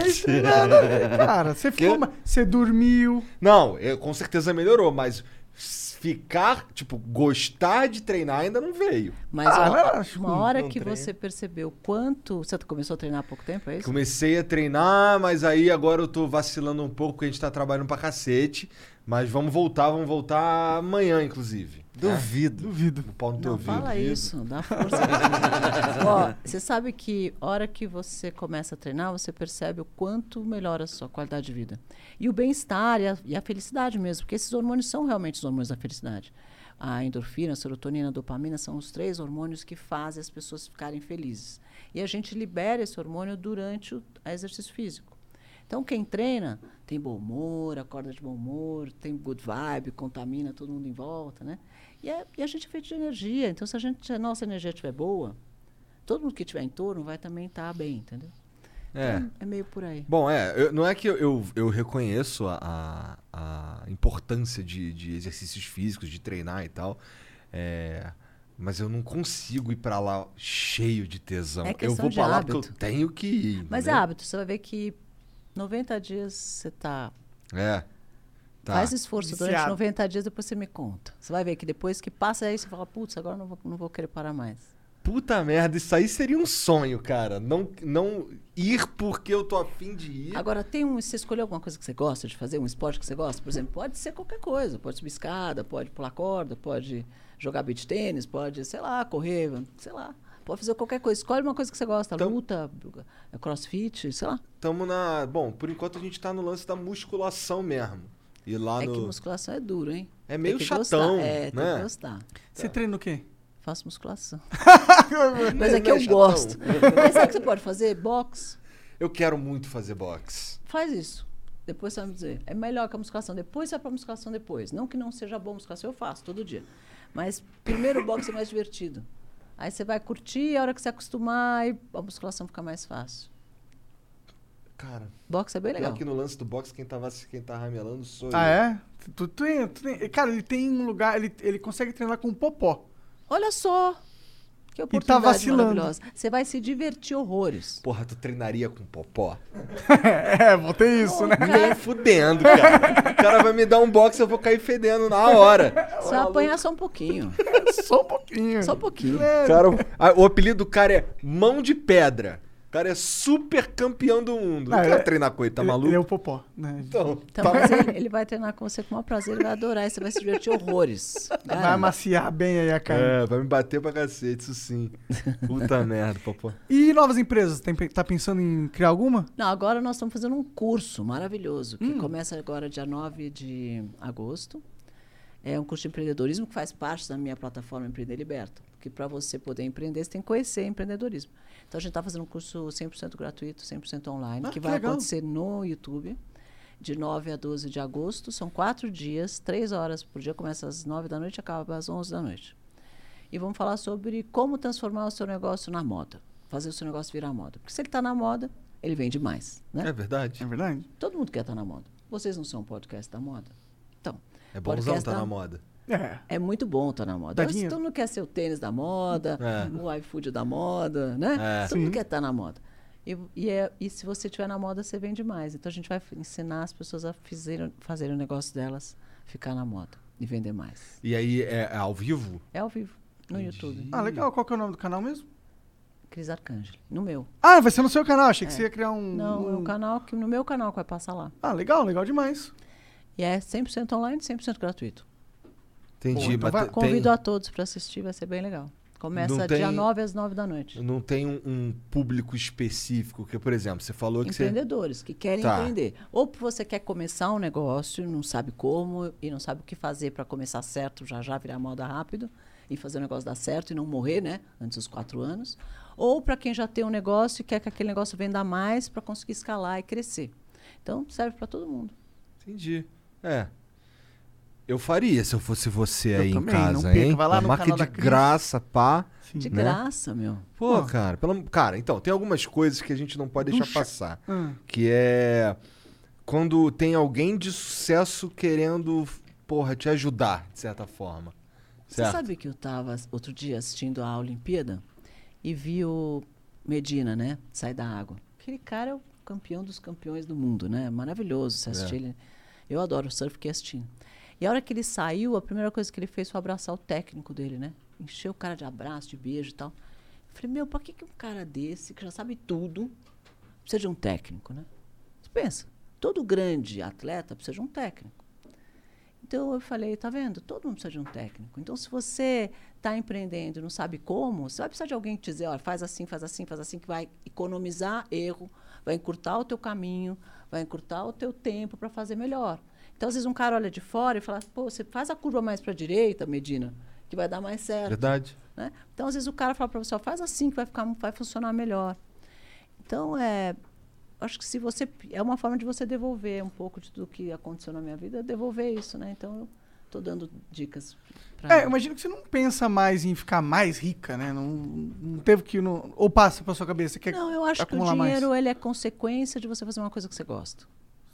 felicidade. treinada, né, cara. Você ficou, você dormiu. Não, eu, com certeza melhorou, mas ficar, tipo, gostar de treinar ainda não veio. Mas Ah, ó, não, acho uma hora que treino. você percebeu quanto... Você começou a treinar há pouco tempo, é isso? Comecei a treinar, mas aí agora eu tô vacilando um pouco porque a gente tá trabalhando pra cacete. Mas vamos voltar, vamos voltar amanhã, inclusive. Duvido. Duvido. O pau no teu Não, ouvido. fala isso, dá força. Ó, você sabe que a hora que você começa a treinar, você percebe o quanto melhora a sua qualidade de vida. E o bem-estar e a, e a felicidade mesmo, porque esses hormônios são realmente os hormônios da felicidade. A endorfina, a serotonina, a dopamina são os três hormônios que fazem as pessoas ficarem felizes. E a gente libera esse hormônio durante o exercício físico. Então, quem treina tem bom humor, acorda de bom humor, tem good vibe, contamina todo mundo em volta, né? E, é- e a gente é feito de energia. Então, se a, gente, se a nossa energia estiver boa, todo mundo que estiver em torno vai também estar bem, entendeu? É. Então, é meio por aí. Bom, é, eu- não é que eu, eu, eu reconheço a, a, a importância de, de exercícios físicos, de treinar e tal, é, mas eu não consigo ir pra lá cheio de tesão. É eu vou pra lá porque eu tenho que ir. Mas é entendeu? hábito. Você vai ver que 90 dias você está É. Tá. Faz esforço durante Viciado. 90 dias, depois você me conta. Você vai ver que depois que passa aí, você fala, putz, agora não vou, não vou querer parar mais. Puta merda, isso aí seria um sonho, cara. Não, não ir porque eu tô afim de ir. Agora, tem um. Você escolheu alguma coisa que você gosta de fazer, um esporte que você gosta? Por exemplo, pode ser qualquer coisa. Pode subir escada, pode pular corda, pode jogar beach tênis, pode, sei lá, correr, sei lá. Pode fazer qualquer coisa. Escolhe uma coisa que você gosta. Então- Luta, crossfit, sei lá. Tamo na. Bom, por enquanto a gente tá no lance da musculação mesmo. E lá é no. que musculação é duro, hein? É meio chatão, Gostar. É, tem né? que gostar. Você treina o quê? Faço musculação. Mas é- é que eu chatão. gosto. Mas sabe o que você pode fazer? Boxe. Eu quero muito fazer boxe. Faz isso. Depois você vai me dizer. É melhor que a musculação. Depois você vai pra musculação depois. Não que não seja bom musculação, eu faço todo dia. Mas primeiro o boxe é mais divertido. Aí você vai curtir, a hora que você acostumar, aí a musculação fica mais fácil. Cara, Boxe é bem legal. que no lance do boxe, quem tava, quem tá ramelando sou Ah, eu. é? Tu, tu tu. Cara, ele tem um lugar, ele, ele consegue treinar com popó. Olha só! Que tá oportunidade vacilando. maravilhosa. Você vai se divertir horrores. Porra, tu treinaria com popó? é, vou ter isso, né? Nem fudendo, cara. O cara vai me dar um boxe, eu vou cair fedendo na hora. Você vai apanhar só um pouquinho. Só um pouquinho. Só um pouquinho. É, Cara, ah, o apelido do cara é Mão de Pedra. O cara é super campeão do mundo. Não, Não, quero ele- treinar com ele, tá ele, maluco? Ele é o popó, né? Então, Então, tá- mas ele, ele vai treinar com você com o maior prazer, ele vai adorar, você vai se divertir horrores. Vai Garanto. amaciar bem aí a carne. É, vai me bater pra cacete, isso sim. Puta merda, popó. E novas empresas? Tem, tá pensando em criar alguma? Não, agora nós estamos fazendo um curso maravilhoso, que começa agora dia 9 de agosto. É um curso de empreendedorismo que faz parte da minha plataforma Empreender Liberta. Porque para você poder empreender, você tem que conhecer empreendedorismo. Então a gente está fazendo um curso 100% gratuito, 100% online, Ah, que que vai legal. acontecer no YouTube, de 9 a 12 de agosto. São quatro dias, três horas por dia, começa às 9 da noite e acaba às 11 da noite. E vamos falar sobre como transformar o seu negócio na moda, fazer o seu negócio virar moda. Porque se ele está na moda, ele vende mais. Né? É verdade. É verdade? Todo mundo quer estar na moda. Vocês não são um podcast da moda? Então, É bonzão podcast tá da- na moda. É. é muito bom estar na moda. Dinheiro. todo mundo quer ser o tênis da moda, É. o iFood da moda, né? É. Todo mundo quer estar na moda. E, e, é- e se você estiver na moda, você vende mais. Então a gente vai ensinar as pessoas a fazerem, fazerem o negócio delas ficar na moda e vender mais. E aí, é, é ao vivo? É ao vivo, no Entendi. YouTube. Ah, legal. Qual que é o nome do canal mesmo? Cris Arcangeli. No meu. Ah, vai ser no seu canal. Achei que você ia criar um. Não, é um... o canal que no meu canal que vai passar lá. Ah, legal, legal demais. E é 100% online, 100% gratuito. Entendi. Pô, então Convido tem, a todos para assistir, vai ser bem legal. Começa Não dia tem- 9 às 9 da noite. não tem um, um público específico, que, por exemplo, você falou que você. Empreendedores que querem Tá. empreender. Ou você quer começar um negócio, não sabe como e não sabe o que fazer para começar certo, já já virar moda rápido e fazer o negócio dar certo e não morrer, né? Antes dos quatro anos. Ou para quem já tem um negócio e quer que aquele negócio venda mais para conseguir escalar e crescer. Então serve para todo mundo. Entendi. É. Eu faria se eu fosse você Eu aí também, em não casa, perca, hein? vai lá Uma no marca canal de da Cris. graça, pá. Sim. De Né? graça, meu. Pô, Pô. cara, pelo... cara, então, tem algumas coisas que a gente não pode deixar Puxa. passar. Ah, Que é quando tem alguém de sucesso querendo, porra, te ajudar, de certa forma. Você Certo? sabe que eu estava outro dia assistindo a Olimpíada e vi o Medina, né? Sair da água. Aquele cara é o campeão dos campeões do mundo, né? Maravilhoso você assistir É. ele. Eu adoro o surf, fiquei assistindo. E a hora que ele saiu, a primeira coisa que ele fez foi abraçar o técnico dele, né? Encheu o cara de abraço, de beijo e tal. Eu falei, meu, pra que, que um cara desse, que já sabe tudo, precisa de um técnico, né? Você pensa, todo grande atleta precisa de um técnico. Então eu falei, tá vendo? Todo mundo precisa de um técnico. Então se você está empreendendo e não sabe como, você vai precisar de alguém que te dizer, olha, faz assim, faz assim, faz assim, que vai economizar erro, vai encurtar o teu caminho, vai encurtar o teu tempo para fazer melhor. Então às vezes um cara olha de fora e fala, pô, você faz a curva mais para a direita, Medina, que vai dar mais certo. Verdade. né? Então, às vezes, o cara fala para você, faz assim que vai, ficar, vai funcionar melhor. Então, é, acho que se você... É uma forma de você devolver um pouco de tudo que aconteceu na minha vida, devolver isso, né? Então, eu estou dando dicas para... É, imagino que você não pensa mais em ficar mais rica, né? Não, não teve que. Não, ou passa pra sua cabeça. Quer Não, eu acho que o acumular mais. dinheiro ele é consequência de você fazer uma coisa que você gosta.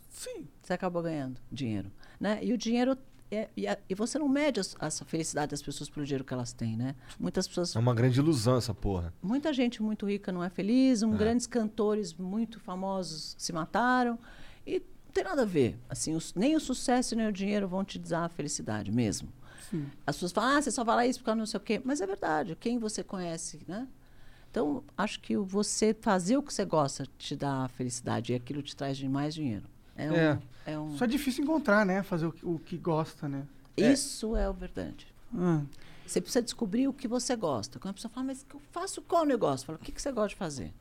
Sim. Você acaba ganhando dinheiro, né? E o dinheiro... É, e, a- e você não mede as- essa felicidade das pessoas pelo dinheiro que elas têm, né? Muitas pessoas É uma grande ilusão essa porra. Muita gente muito rica não é feliz, um, É. grandes cantores muito famosos se mataram. E não tem nada a ver. Assim, os- nem o sucesso nem o dinheiro vão te dar a felicidade mesmo. Sim. As pessoas falam, ah, você só lá isso porque não sei o quê. Mas é verdade, quem você conhece, né? Então, acho que você fazer o que você gosta te dá felicidade e aquilo te traz mais dinheiro. É um, É. é um- Só é difícil encontrar, né? Fazer o que, o que gosta, né? Isso é o verdade. Ah, Você precisa descobrir o que você gosta. Quando a pessoa fala, mas eu faço qual negócio? Fala, o que, que você gosta de fazer?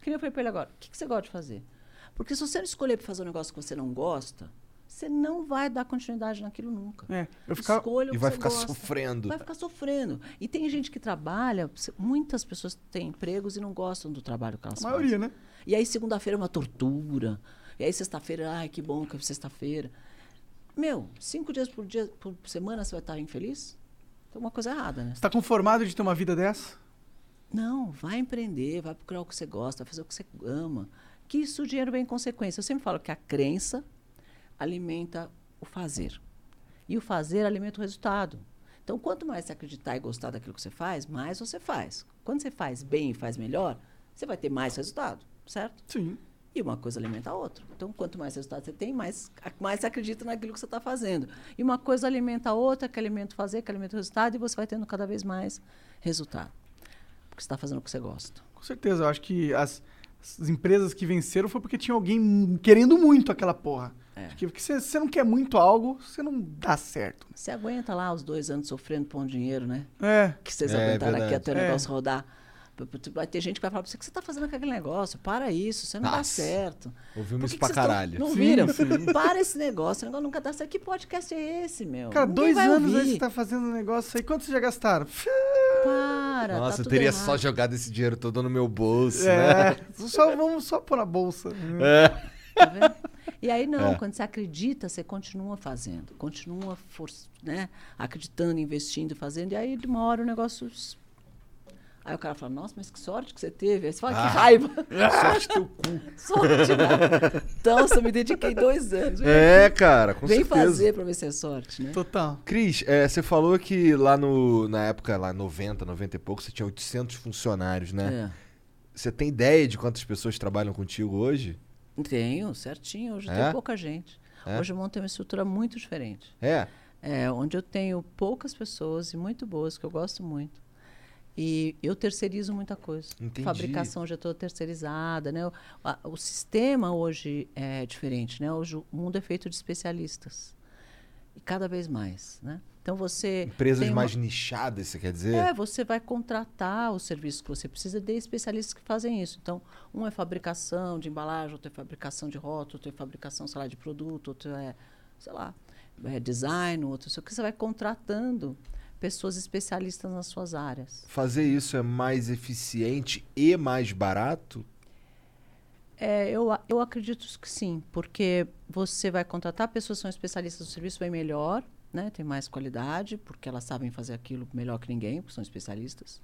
Que nem eu falei para ele agora, o que, que você gosta de fazer? Porque se você não escolher para fazer um negócio que você não gosta, você não vai dar continuidade naquilo nunca. é. Eu ficava. Escolha o E que vai você ficar gosta. sofrendo. Vai ficar sofrendo. E tem gente que trabalha, muitas pessoas têm empregos e não gostam do trabalho que elas A maioria, fazem. né? E aí segunda-feira é uma tortura. E aí sexta-feira, ai, que bom que é sexta-feira. Meu, cinco dias por dia por semana você vai estar infeliz? Tem uma coisa errada, né? Você tá conformado de ter uma vida dessa? Não, vai empreender, vai procurar o que você gosta, vai fazer o que você ama. Que isso o dinheiro vem em consequência. Eu sempre falo que a crença alimenta o fazer. E o fazer alimenta o resultado. Então, quanto mais você acreditar e gostar daquilo que você faz, mais você faz. Quando você faz bem e faz melhor, você vai ter mais resultado, certo? Sim. E uma coisa alimenta a outra. Então, quanto mais resultado você tem, mais, mais você acredita naquilo que você está fazendo. E uma coisa alimenta a outra, que alimenta o fazer, que alimenta o resultado, e você vai tendo cada vez mais resultado. Porque você está fazendo o que você gosta. Com certeza. Eu acho que as, as empresas que venceram foi porque tinha alguém querendo muito aquela porra. É. Porque se você não quer muito algo, você não dá certo. Você aguenta lá os dois anos sofrendo por um dinheiro, né? É. Que vocês É, aguentaram aqui até o É. negócio rodar. Vai ter gente que vai falar pra você o que você está fazendo com aquele negócio. Para isso, você não dá Nossa. certo. Ouvimos isso pra vocês tão- caralho. Não viram? sim. Para esse negócio, esse negócio nunca dá certo. Que podcast é esse, meu? Cara, Ninguém dois anos aí ouvir. você tá fazendo um negócio aí. Quanto vocês já gastaram? Para, Nossa, tá eu tudo teria errado. só jogado esse dinheiro todo no meu bolso, né? É. Só, vamos só pôr na bolsa. É. Tá vendo? E aí não, É. quando você acredita, você continua fazendo, continua for, né, acreditando, investindo, fazendo, e aí de uma hora o negócio. Aí o cara fala, nossa, mas que sorte que você teve. Aí você fala, Ah. que raiva. Sorte teu cu. sorte, né? Então, eu me dediquei dois anos. Vem, É, cara, com vem certeza. fazer pra ver se é sorte, né? Total. Cris, é, você falou que lá no, na época, lá 90, 90 e pouco, você tinha 800 funcionários, né? É. Você tem ideia de quantas pessoas trabalham contigo hoje? Tenho, certinho. Hoje É? tem pouca gente. É? Hoje eu montei uma estrutura muito diferente. É? É, onde eu tenho poucas pessoas e muito boas, que eu gosto muito. E eu terceirizo muita coisa. Entendi. Fabricação já toda terceirizada, né? O, a- o sistema hoje é diferente, né? Hoje o mundo é feito de especialistas. E cada vez mais, né? Então você Empresas uma- mais nichadas, você quer dizer? é, você vai contratar o serviço que você precisa de especialistas que fazem isso. Então, um é fabricação de embalagem, outro é fabricação de rótulo, outro é fabricação, sei lá, de produto, outro é, sei lá, é design, outro sei o que. Você vai contratando pessoas especialistas nas suas áreas. Fazer isso é mais eficiente e mais barato? É, eu, eu acredito que sim, porque você vai contratar pessoas que são especialistas do serviço bem melhor, né? tem mais qualidade, porque elas sabem fazer aquilo melhor que ninguém, porque são especialistas.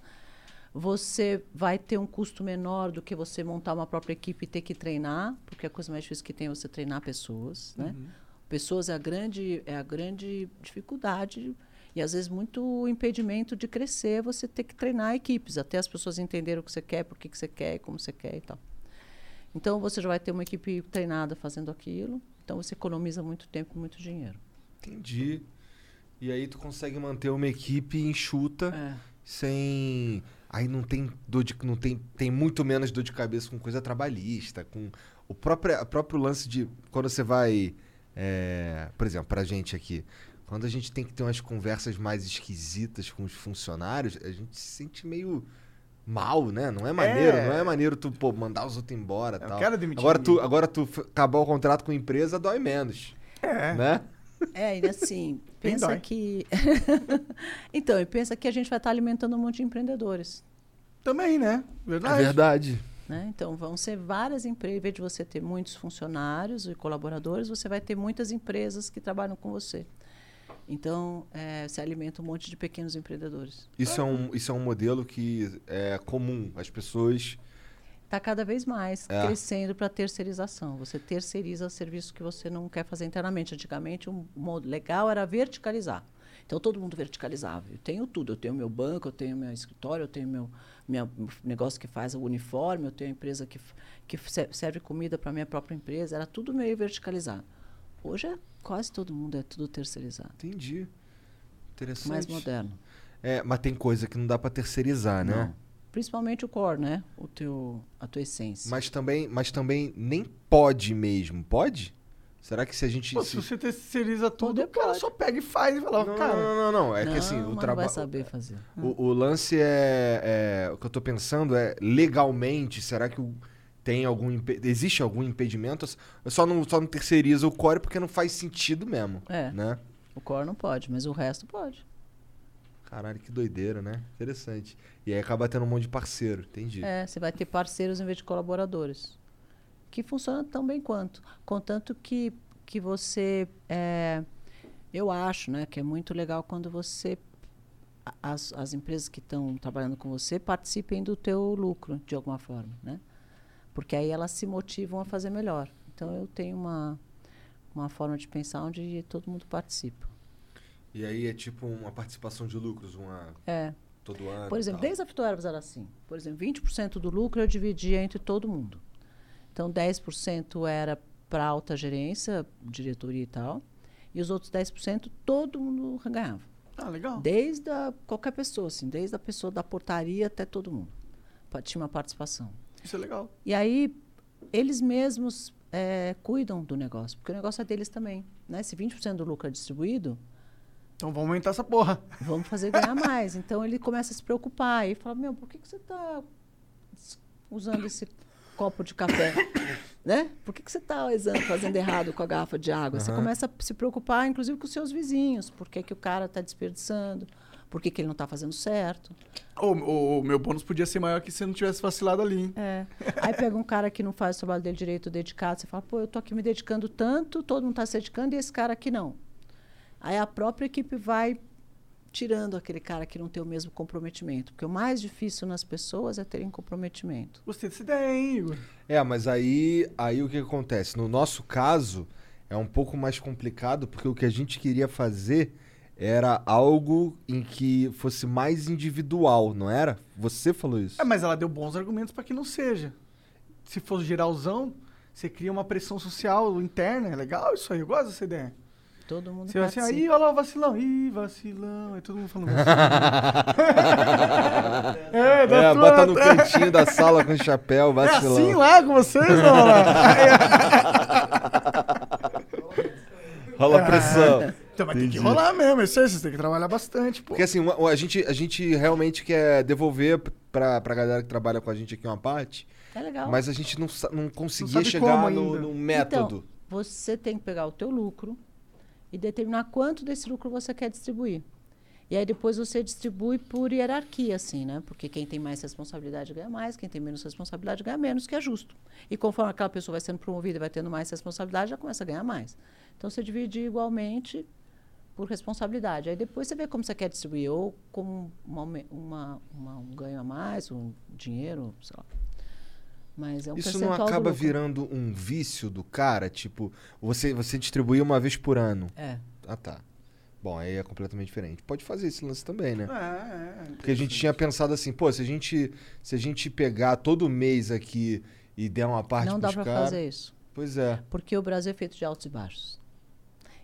Você vai ter um custo menor do que você montar uma própria equipe e ter que treinar, porque a coisa mais difícil que tem é você treinar pessoas. Né? Pessoas é a, grande, é a grande dificuldade e, às vezes, muito impedimento de crescer é você ter que treinar equipes, até as pessoas entenderem o que você quer, por que que você quer, como você quer e tal. Então você já vai ter uma equipe treinada fazendo aquilo. Então você economiza muito tempo e muito dinheiro. Entendi. E aí tu consegue manter uma equipe enxuta É. sem. Aí não tem dor de, não tem, tem muito menos dor de cabeça com coisa trabalhista, com o próprio, o próprio lance de quando você vai, é, por exemplo, pra gente aqui, quando a gente tem que ter umas conversas mais esquisitas com os funcionários, a gente se sente meio mal, né? Não é maneiro, É. não é maneiro tu pô, mandar os outros embora, Eu tal. quero demitir Agora tu, agora tu acabar o contrato com a empresa dói menos, É. né? É, e assim, pensa dói. que. então, e pensa que a gente vai estar alimentando um monte de empreendedores. Também, né? É Verdade. verdade. Né? Então, vão ser várias empresas. Em vez de você ter muitos funcionários e colaboradores, você vai ter muitas empresas que trabalham com você. Então, é, você alimenta um monte de pequenos empreendedores. Isso é, um, isso é um modelo que é comum. As pessoas. Está cada vez mais É. crescendo para terceirização. Você terceiriza serviço que você não quer fazer internamente. Antigamente, o modo legal era verticalizar. Então, todo mundo verticalizava. Eu tenho tudo. Eu tenho meu banco, eu tenho meu escritório, eu tenho meu, meu negócio que faz o uniforme, eu tenho a empresa que, que se- serve comida para a minha própria empresa. Era tudo meio verticalizado. Hoje, é, quase todo mundo é tudo terceirizado. Entendi. Interessante. Mais moderno. É, mas tem coisa que não dá pra terceirizar, né? Não. Principalmente o core, né? O teu, a tua essência. Mas também, mas também nem pode mesmo. Pode? Será que se a gente. Pô, se- se você terceiriza tudo, o cara só pega e faz e fala, Não, cara. não, não, não, É que Não, assim, o não vai trabalho. saber fazer. O, o lance é, é- O que eu tô pensando é, legalmente, será que o- tem algum. Existe algum impedimento? Só não, só não terceiriza o core porque não faz sentido mesmo. É. Né? O core não pode, mas o resto pode. Caralho, que doideira, né? Interessante. E aí acaba tendo um monte de parceiro, entendi. É, você vai ter parceiros em vez de colaboradores. Que funciona tão bem quanto. Contanto que, que você. é, eu acho né, que é muito legal quando você. As, as empresas que estão trabalhando com você participem do teu lucro, de alguma forma. Né? Porque aí elas se motivam a fazer melhor. Então eu tenho uma, uma forma de pensar onde todo mundo participa. E aí é tipo uma participação de lucros, uma É. todo ano. Por exemplo, desde a Fitoervas era assim. Por exemplo, 20% do lucro eu dividia entre todo mundo. Então, 10% era para alta gerência, diretoria e tal. E os outros 10% todo mundo ganhava. Ah, legal. Desde a, qualquer pessoa, assim, desde a pessoa da portaria até todo mundo. Tinha uma participação. Isso é legal. E aí, eles mesmos eh, cuidam do negócio, porque o negócio é deles também. Né? Se 20% do lucro é distribuído, Então vamos aumentar essa porra. vamos fazer ganhar mais. Então ele começa a se preocupar e fala: Meu, por que, que você está usando esse copo de café? né? Por que, que você está fazendo errado com a garrafa de água? Você Aham. começa a se preocupar, inclusive, com os seus vizinhos. Por que, que o cara está desperdiçando? Por que, que ele não está fazendo certo? O, o- o meu bônus podia ser maior que se eu não tivesse vacilado ali, hein? É. Aí pega um cara que não faz o trabalho dele direito, dedicado, você fala, pô, eu tô aqui me dedicando tanto, todo mundo está se dedicando e esse cara aqui não. Aí a própria equipe vai tirando aquele cara que não tem o mesmo comprometimento. Porque o mais difícil nas pessoas é terem comprometimento. Gostei dessa ideia, hein, Igor? É, mas aí, aí o que acontece? No nosso caso, é um pouco mais complicado, porque o que a gente queria fazer era algo em que fosse mais individual, não era? Você falou isso. É, mas ela deu bons argumentos para que não seja. Se for geralzão, você cria uma pressão social interna. É legal isso aí, eu gosto dessa ideia. Todo mundo Você vai assim, aí, olha lá o vacilão, ih, vacilão, aí todo mundo falando vacilão. é, da É, bota no cantinho da sala com chapéu, É vacilão. assim lá com vocês, não? Rola pressão. Então vai ter que Entendi. rolar mesmo, isso aí, vocês têm que trabalhar bastante, pô. Porque assim, a gente, a gente realmente quer devolver pra, pra galera que trabalha com a gente aqui uma parte, É legal. mas a gente não, não conseguia sabe chegar no, no método. Então, você tem que pegar o teu lucro e determinar quanto desse lucro você quer distribuir. E aí depois você distribui por hierarquia, assim, né? Porque quem tem mais responsabilidade ganha mais, quem tem menos responsabilidade ganha menos, que é justo. E conforme aquela pessoa vai sendo promovida e vai tendo mais responsabilidade, já começa a ganhar mais. Então você divide igualmente por responsabilidade. Aí depois você vê como você quer distribuir, ou como uma, uma- uma- um ganho a mais, um dinheiro, sei lá. Mas é um Isso não acaba virando um vício do cara? Tipo, você, você distribuir uma vez por ano. É. Ah, tá. Bom, aí é completamente diferente. Pode fazer esse lance também, né? É, é. Porque a gente tinha pensado assim, pô, se a gente, se a gente pegar todo mês aqui e der uma parte Não dá para cara- fazer isso. Pois é. Porque o Brasil é feito de altos e baixos.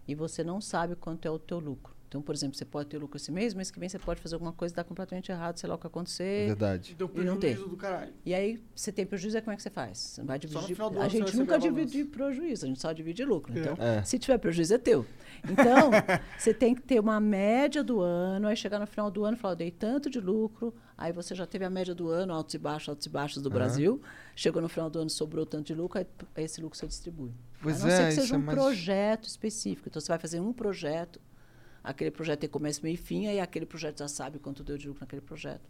E você não sabe quanto é o teu lucro. Então, por exemplo, você pode ter lucro esse mês, mês que vem você pode fazer alguma coisa e dar completamente errado, sei lá o que É acontecer. verdade. Deu E não tem. prejuízo do caralho. E aí, você tem prejuízo, aí como é que você faz? Você não vai no dividir. final do A ano gente nunca divide prejuízo, a gente só divide lucro. É. Então, É. se tiver prejuízo, é teu. Então, você tem que ter uma média do ano, aí chegar no final do ano e falar, eu dei tanto de lucro, aí você já teve a média do ano, altos e baixos, altos e baixos do Brasil. Chegou no final do ano, sobrou tanto de lucro, aí esse lucro você distribui. Pois a não é, ser que seja é um mais- projeto específico. Então, você vai fazer um projeto, aquele projeto tem começo, meio e fim, aí aquele projeto já sabe quanto deu de lucro naquele projeto.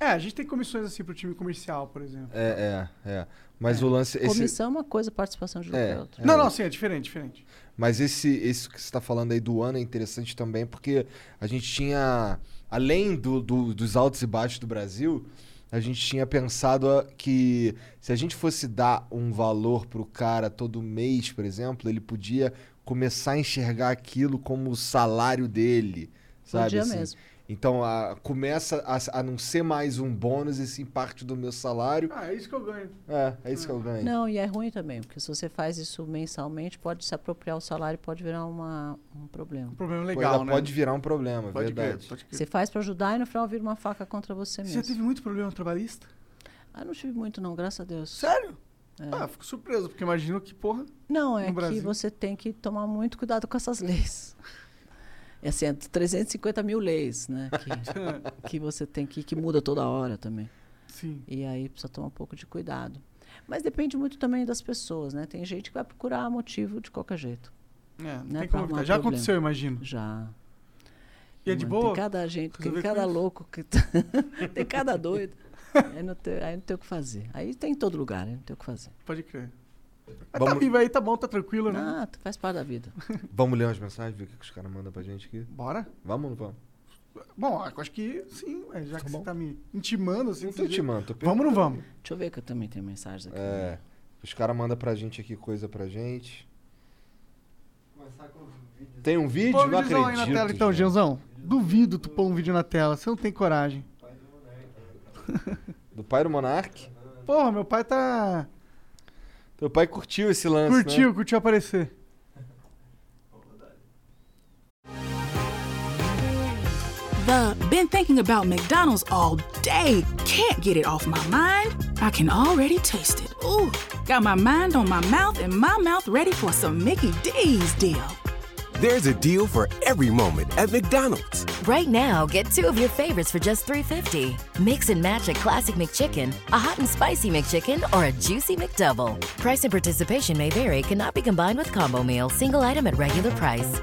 É, a gente tem comissões assim pro time comercial, por exemplo. É, é, é. Mas o lance. Esse, Comissão é uma coisa, participação de lucro É. é, outra. Não, não, sim, é diferente, diferente. Mas esse, esse que você está falando aí do ano é interessante também, porque a gente tinha, além do, do- dos altos e baixos do Brasil, a gente tinha pensado a- que se a gente fosse dar um valor pro cara todo mês, por exemplo, ele podia começar a enxergar aquilo como o salário dele, sabe? Podia assim? mesmo. Então a- começa a, a não ser mais um bônus e sim parte do meu salário. Ah, é isso que eu ganho. É, é isso que eu ganho. Não, e é ruim também, porque se você faz isso mensalmente, pode se apropriar o salário, pode virar uma, um problema. Um problema legal, ainda né? Pode virar um problema, Pode verdade. crer. Você faz para ajudar e no final vira uma faca contra você Você mesmo. já teve muito problema trabalhista? Ah, não tive muito não, graças a Deus. Sério? É. Ah, fico surpreso, porque imagino que, porra. Não, é no que Brasil? você tem que tomar muito cuidado com essas leis. É assim, é 350 mil leis, né? Que, que você tem que, que muda toda hora também. Sim. E aí precisa tomar um pouco de cuidado. Mas depende muito também das pessoas, né? Tem gente que vai procurar motivo de qualquer jeito. É, não Né, tem como evitar. Já problema. aconteceu, imagino. Já. E é de boa? Tem cada gente, tem cada louco, que tem cada doido. Aí não, tem, aí não tem o que fazer. Aí tem em todo lugar, aí não tem o que fazer. Pode crer. Mas tá Vamos- vivo aí, tá bom, tá tranquilo, né? Ah, faz parte da vida. Vamos ler umas mensagens, ver o que que os caras mandam pra gente aqui. Bora? Vamos ou não vamos? Bom, eu acho que sim, já que Tá você bom. tá me intimando assim. Não tô te jeito. mando, tô Vamos ou não vamos? Deixa eu ver que eu também tenho mensagens aqui. É. Os caras mandam pra gente aqui coisa pra gente. Tem um vídeo? Põe um acredito. aí na tela então, gente. Gianzão. Duvido tu pôr um vídeo na tela, você não tem coragem. Do pai do Monark. Porra, meu pai tá. Teu pai curtiu esse lance, Curtiu, né? curtiu aparecer. The been thinking about McDonald's all day. Can't get it off my mind. I can already taste it. Ooh, got my mind on my mouth and my mouth ready for some Mickey D's deal. There's a deal for every moment at McDonald's. Right now, get two of your favorites for just $3.50. Mix and match a classic McChicken, a hot and spicy McChicken, or a juicy McDouble. Price and participation may vary, cannot be combined with combo meal, single item at regular price.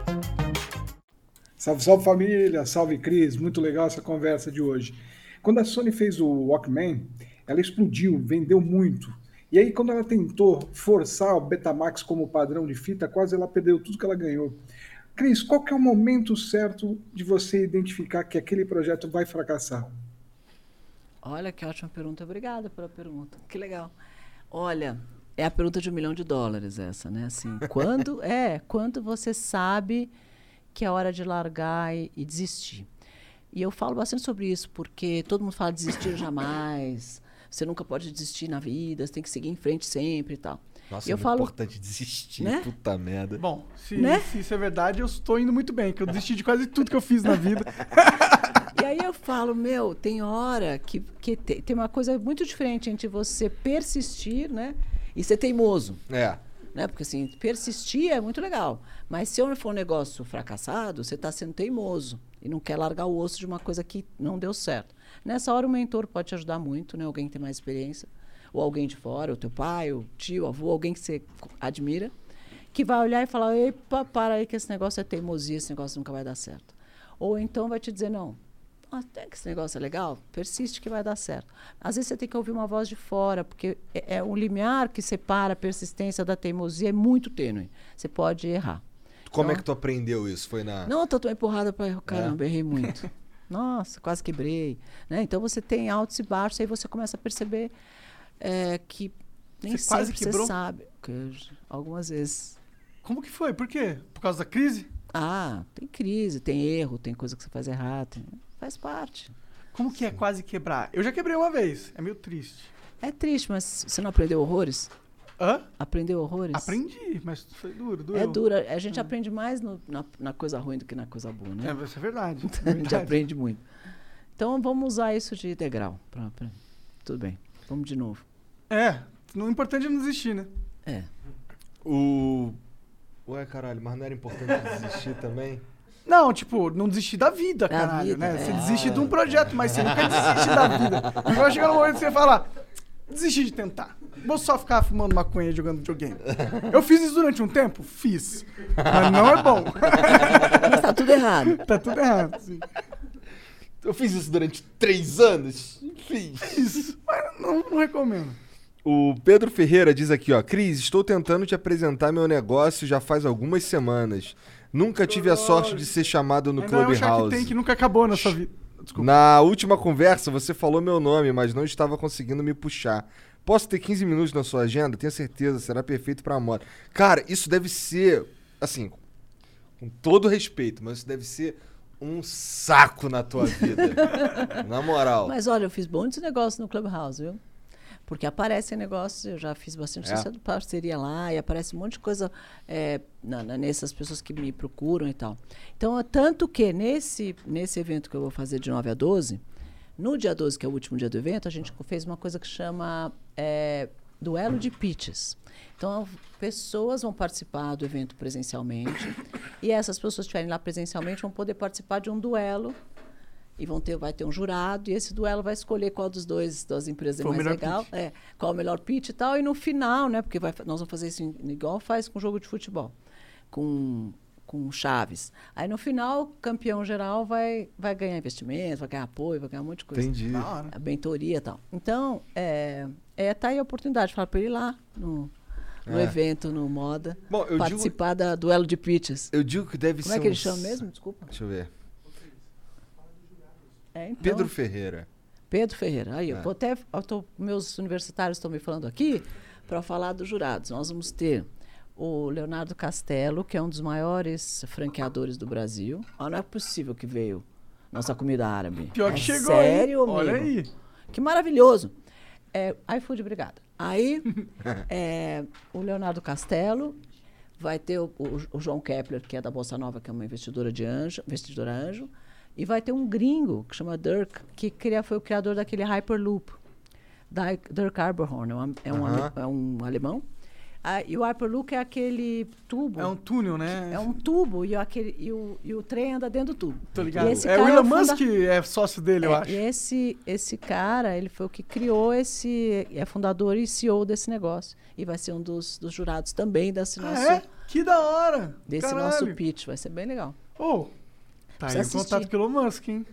Salve, salve família, salve Cris, muito legal essa conversa de hoje. Quando a Sony fez o Walkman, ela explodiu, vendeu muito. E aí, quando ela tentou forçar o Betamax como padrão de fita, quase ela perdeu tudo que ela ganhou. Cris, qual que é o momento certo de você identificar que aquele projeto vai fracassar? Olha que ótima pergunta. Obrigada pela pergunta. Que legal. Olha, é a pergunta de um milhão de dólares essa, né? Assim, quando é, quando você sabe que é hora de largar e, e desistir. E eu falo bastante sobre isso porque todo mundo fala desistir jamais. Você nunca pode desistir na vida, você tem que seguir em frente sempre e tal. Nossa, é eu muito falo- importante desistir. Né? Puta merda. Bom, se, Né? se isso é verdade, eu estou indo muito bem, que eu desisti de quase tudo que eu fiz na vida. E aí eu falo, meu, tem hora que, que te- tem uma coisa muito diferente entre você persistir, né? E ser teimoso. É. Né? Porque assim, persistir é muito legal. Mas se for um negócio fracassado, você está sendo teimoso e não quer largar o osso de uma coisa que não deu certo. Nessa hora o mentor pode te ajudar muito, né? Alguém que tem mais experiência, ou alguém de fora, o teu pai, o tio, o avô, alguém que você admira, que vai olhar e falar: "Epa, para aí que esse negócio é teimosia, esse negócio nunca vai dar certo". Ou então vai te dizer: "Não, até que esse negócio é legal, persiste que vai dar certo. Às vezes você tem que ouvir uma voz de fora, porque é, é um limiar que separa a persistência da teimosia é muito tênue. Você pode errar. Como é Então- que tu aprendeu isso? Foi na. Não, tô tão empurrada para caramba, errei muito. Nossa, quase quebrei. Né? Então você tem altos e baixos, aí você começa a perceber é, que nem Você sempre quebrou? você sabe. Que eu- algumas vezes. Como que foi? Por quê? Por causa da crise? Ah, tem crise, tem erro, tem coisa que você faz errado, tem- faz parte. Como que é quase quebrar? Eu já quebrei uma vez. É meio triste. É triste, mas você não aprendeu horrores? Hã? Aprendeu horrores? Aprendi, mas foi duro, doeu. É dura. A gente aprende mais no- na, na coisa ruim do que na coisa boa, né? É, isso é verdade. é a gente verdade. aprende muito. Então vamos usar isso de degrau. Pra, pra- Tudo bem. Vamos de novo. É, o importante é não desistir, né? É. O. Ué, caralho, mas não era importante desistir também? Não, tipo, não desistir da vida, Da caralho, vida, né? Você é. desiste de um projeto, mas você nunca desiste da vida. Vai chegar no momento que você fala, desisti de tentar. Vou só ficar fumando maconha e jogando videogame. Eu fiz isso durante um tempo? Fiz. Mas não é bom. Mas tá tudo errado. tá tudo errado, sim. Eu fiz isso durante três anos. Fiz. Isso. Mas não, não recomendo. O Pedro Ferreira diz aqui, ó. Cris, estou tentando te apresentar meu negócio já faz algumas semanas. Nunca tive a sorte de ser chamado no Ainda é um Shark Clubhouse. Tank que nunca acabou na sua vida. Desculpa. Na última conversa, você falou meu nome, mas não estava conseguindo me puxar. Posso ter 15 minutos na sua agenda? Tenho certeza, será perfeito pra moda. Cara, isso deve ser, assim, com todo respeito, mas isso deve ser um saco na tua vida. na moral. Mas olha, eu fiz bons negócios no Clubhouse, viu? Porque aparecem negócios, eu já fiz bastante É? parceria lá, e aparece um monte de coisa é, na- na- nessas pessoas que me procuram e tal. Então, é tanto que nesse, nesse evento que eu vou fazer de 9 a 12, no dia 12, que é o último dia do evento, a gente fez uma coisa que chama é, Duelo de Pitches. Então, pessoas vão participar do evento presencialmente, e essas pessoas que estiverem lá presencialmente vão poder participar de um duelo e vão ter, vai ter um jurado, e esse duelo vai escolher qual dos dois, das empresas é Foi mais melhor legal, pitch. é, qual o melhor pitch e tal, e no final, né, porque vai, nós vamos fazer isso em- igual faz com jogo de futebol, com, com chaves. Aí no final, o campeão geral vai, vai ganhar investimento, vai ganhar apoio, vai ganhar um monte de coisa. Entendi. A mentoria e tal. Então, é, é, tá aí a oportunidade, falar para ele ir lá no, no É. evento, no Moda, Bom, eu digo, participar da duelo de pitches. eu digo que deve Como ser é que ele chama mesmo? Desculpa. Deixa eu ver. É, então- Pedro Ferreira. Pedro Ferreira. Aí, É. eu vou até. eu tô- meus universitários estão me falando aqui para falar dos jurados. Nós vamos ter o Leonardo Castelo, que é um dos maiores franqueadores do Brasil. Ah, não é possível que veio nossa comida árabe. Pior É que chegou? Sério, amigo? Olha aí. Que maravilhoso. É, iFood, obrigada. Aí, é, o Leonardo Castelo, vai ter o, o- o João Kepler, que é da Bolsa Nova, que é uma investidora de anjo, investidora anjo, e vai ter um gringo, que chama Dirk, que cria, foi o criador daquele Hyperloop. Da, Dirk Arborhorn, é um, é ale- Aham. é um alemão. Ah, e o Hyperloop é aquele tubo. É um túnel, né? É um tubo e, aquele, e, o, e o trem anda dentro do tubo. Tô ligado. É o Elon funda- Musk é sócio dele, eu é, acho. E esse, esse cara, ele foi o que criou esse. É fundador e CEO desse negócio. E vai ser um dos, dos jurados também desse Ah, nosso, é? Que da hora. desse Caralho. nosso pitch. Vai ser bem legal. Ô, tá aí o Precisa contato assistir. com o Elon Musk, hein?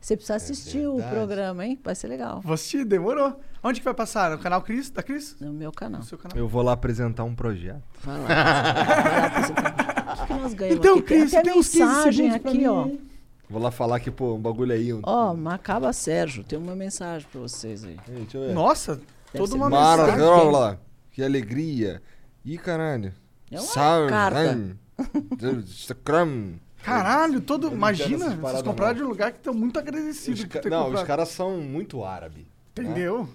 Você precisa assistir o verdade. programa, hein? Vai ser legal. Vou assistir, demorou. Onde que vai passar? No canal Cris? Da Cris? No meu canal. No seu canal. Eu vou lá apresentar um projeto. Vai lá. Vai lá apresentar. O que, nós ganhamos Então, aqui? Cris, tem tem uns 15 mensagem aqui, ó. Vou lá falar que, pô, um bagulho aí. Um... Ó, Macaba Sérgio, tem uma mensagem pra vocês aí. Ei, deixa eu ver. Nossa, toda ser uma mara- mensagem. Maravilha! Que alegria! Ih, caralho. É uma Salve, carta. hein? Caralho, todo. Imagina, vocês compraram não. de um lugar que estão muito agradecidos Os ca- Não, os comprado. caras são muito árabe. Entendeu?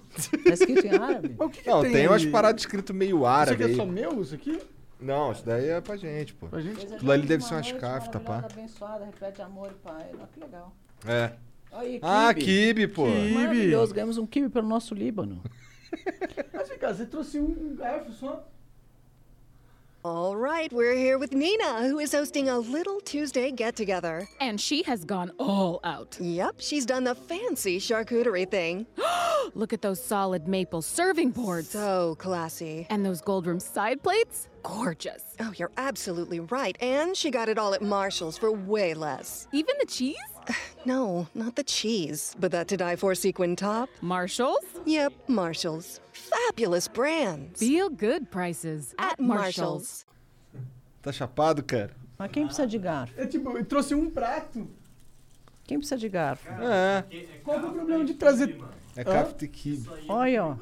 Tá escrito em árabe? Mas o que, que Não, tem, tem, umas paradas escrito meio Isso árabe aqui é aí. só meu, isso aqui? Não, isso daí é pra gente, pô. Pra gente? Aquilo ali deve ser Uma umas caftas, pá. abençoada, repete amor e pai. Olha que legal. É. Aí, Ah, kibe, pô. Kibe. Maravilhoso, ganhamos um kibe pelo nosso Líbano. Mas vem cá, você trouxe um garfo só? All right, we're here with Nina, who is hosting a little Tuesday get together. And she has gone all out. Yep, she's done the fancy charcuterie thing. Look at those solid maple serving boards. So classy. And those gold rim side plates? Gorgeous. Oh, you're absolutely right. And she got it all at Marshall's for way less. Even the cheese? No, not the cheese, but that to die for sequin top. Marshall's? Yep, Marshall's. Fabulous brands. Feel good prices at, Marshall's. Tá chapado, cara? Mas quem precisa de garfo? É tipo, eu trouxe um prato. Quem precisa de garfo? É. Qual que é o problema de trazer... É e kibe. Olha, ó.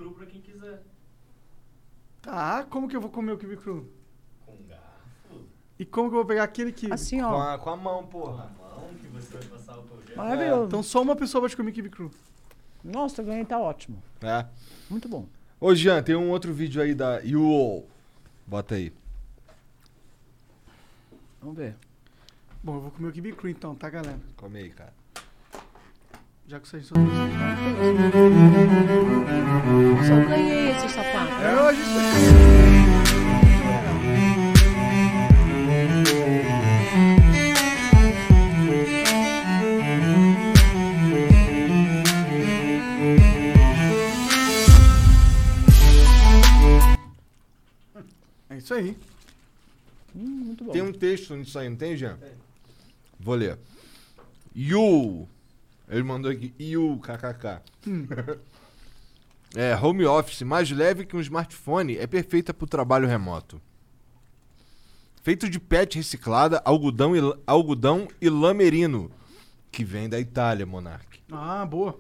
Tá, como que eu vou comer o kibe cru? Com garfo. E como que eu vou pegar aquele kibe? Assim, Com ó. a, com a mão, porra. Maravilhoso. Então só uma pessoa pode comer kibe cru. Nossa, ganhei, tá ótimo. É. Muito bom. Ô, Jean, tem um outro vídeo aí da UOL. Bota aí. Vamos ver. Bom, eu vou comer o kibe cru então, tá, galera? Come aí, cara. Já que vocês só trouxe. Só ganhei esse sapato. É, a gente... nisso aí, não tem, Jean? Vou ler. You. Ele mandou aqui. You, kkk. é, home office mais leve que um smartphone é perfeita para o trabalho remoto. Feito de PET reciclada, algodão e, algodão e lã merino. Que vem da Itália, Monark. Ah, boa.